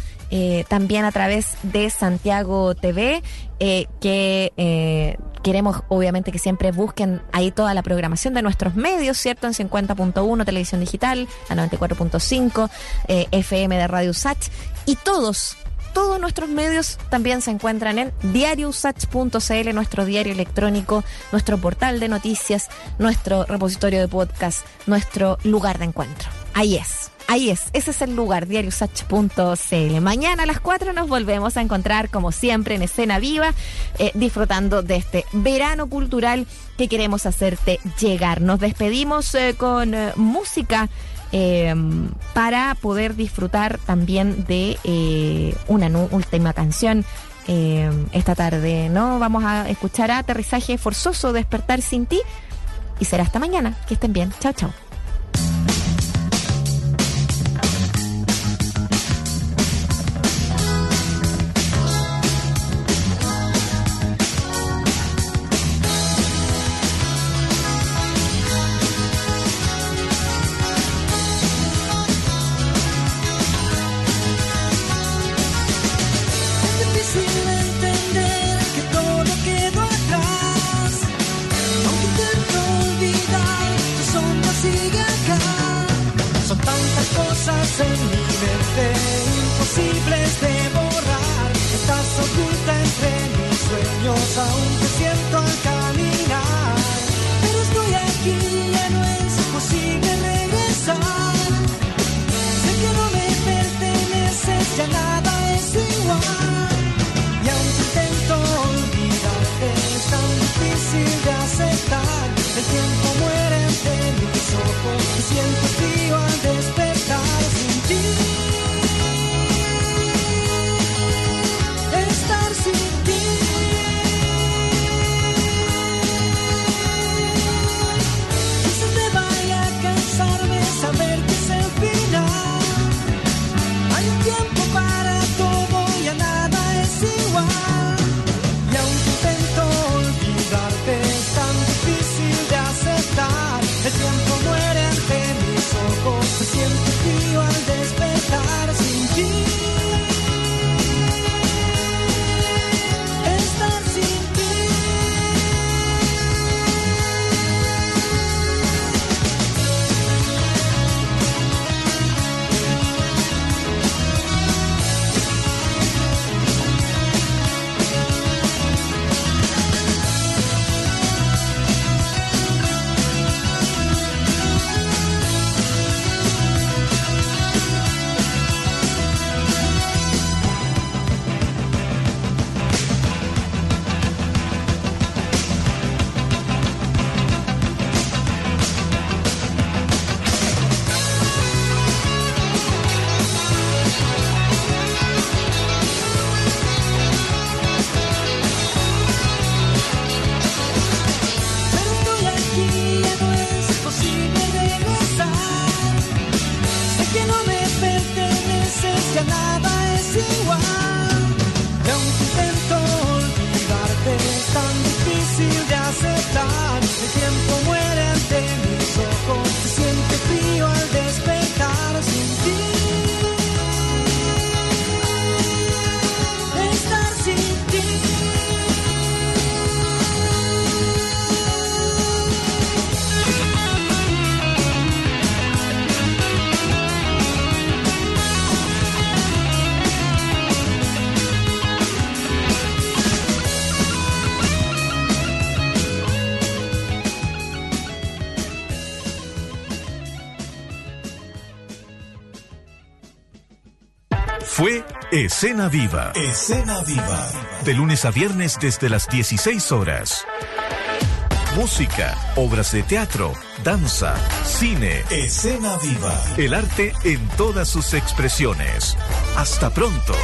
también a través de Santiago TV, que queremos obviamente que siempre busquen ahí toda la programación de nuestros medios, ¿cierto? En 50.1 Televisión Digital, la 94.5 eh, FM de Radio Sach y todos todos nuestros medios también se encuentran en diariosach.cl, nuestro diario electrónico, nuestro portal de noticias, nuestro repositorio de podcast, nuestro lugar de encuentro. Ahí es. Ahí es, ese es el lugar, diariosach.cl. Mañana a las 4 nos volvemos a encontrar, como siempre, en escena viva, eh, disfrutando de este verano cultural que queremos hacerte llegar. Nos despedimos eh, con eh, música eh, para poder disfrutar también de eh, una última canción eh, esta tarde, ¿no? Vamos a escuchar a Aterrizaje Forzoso, Despertar sin ti y será hasta mañana. Que estén bien. Chao, chao. Escena Viva. Escena Viva. De lunes a viernes desde las 16 horas. Música, obras de teatro, danza, cine. Escena Viva. El arte en todas sus expresiones. Hasta pronto.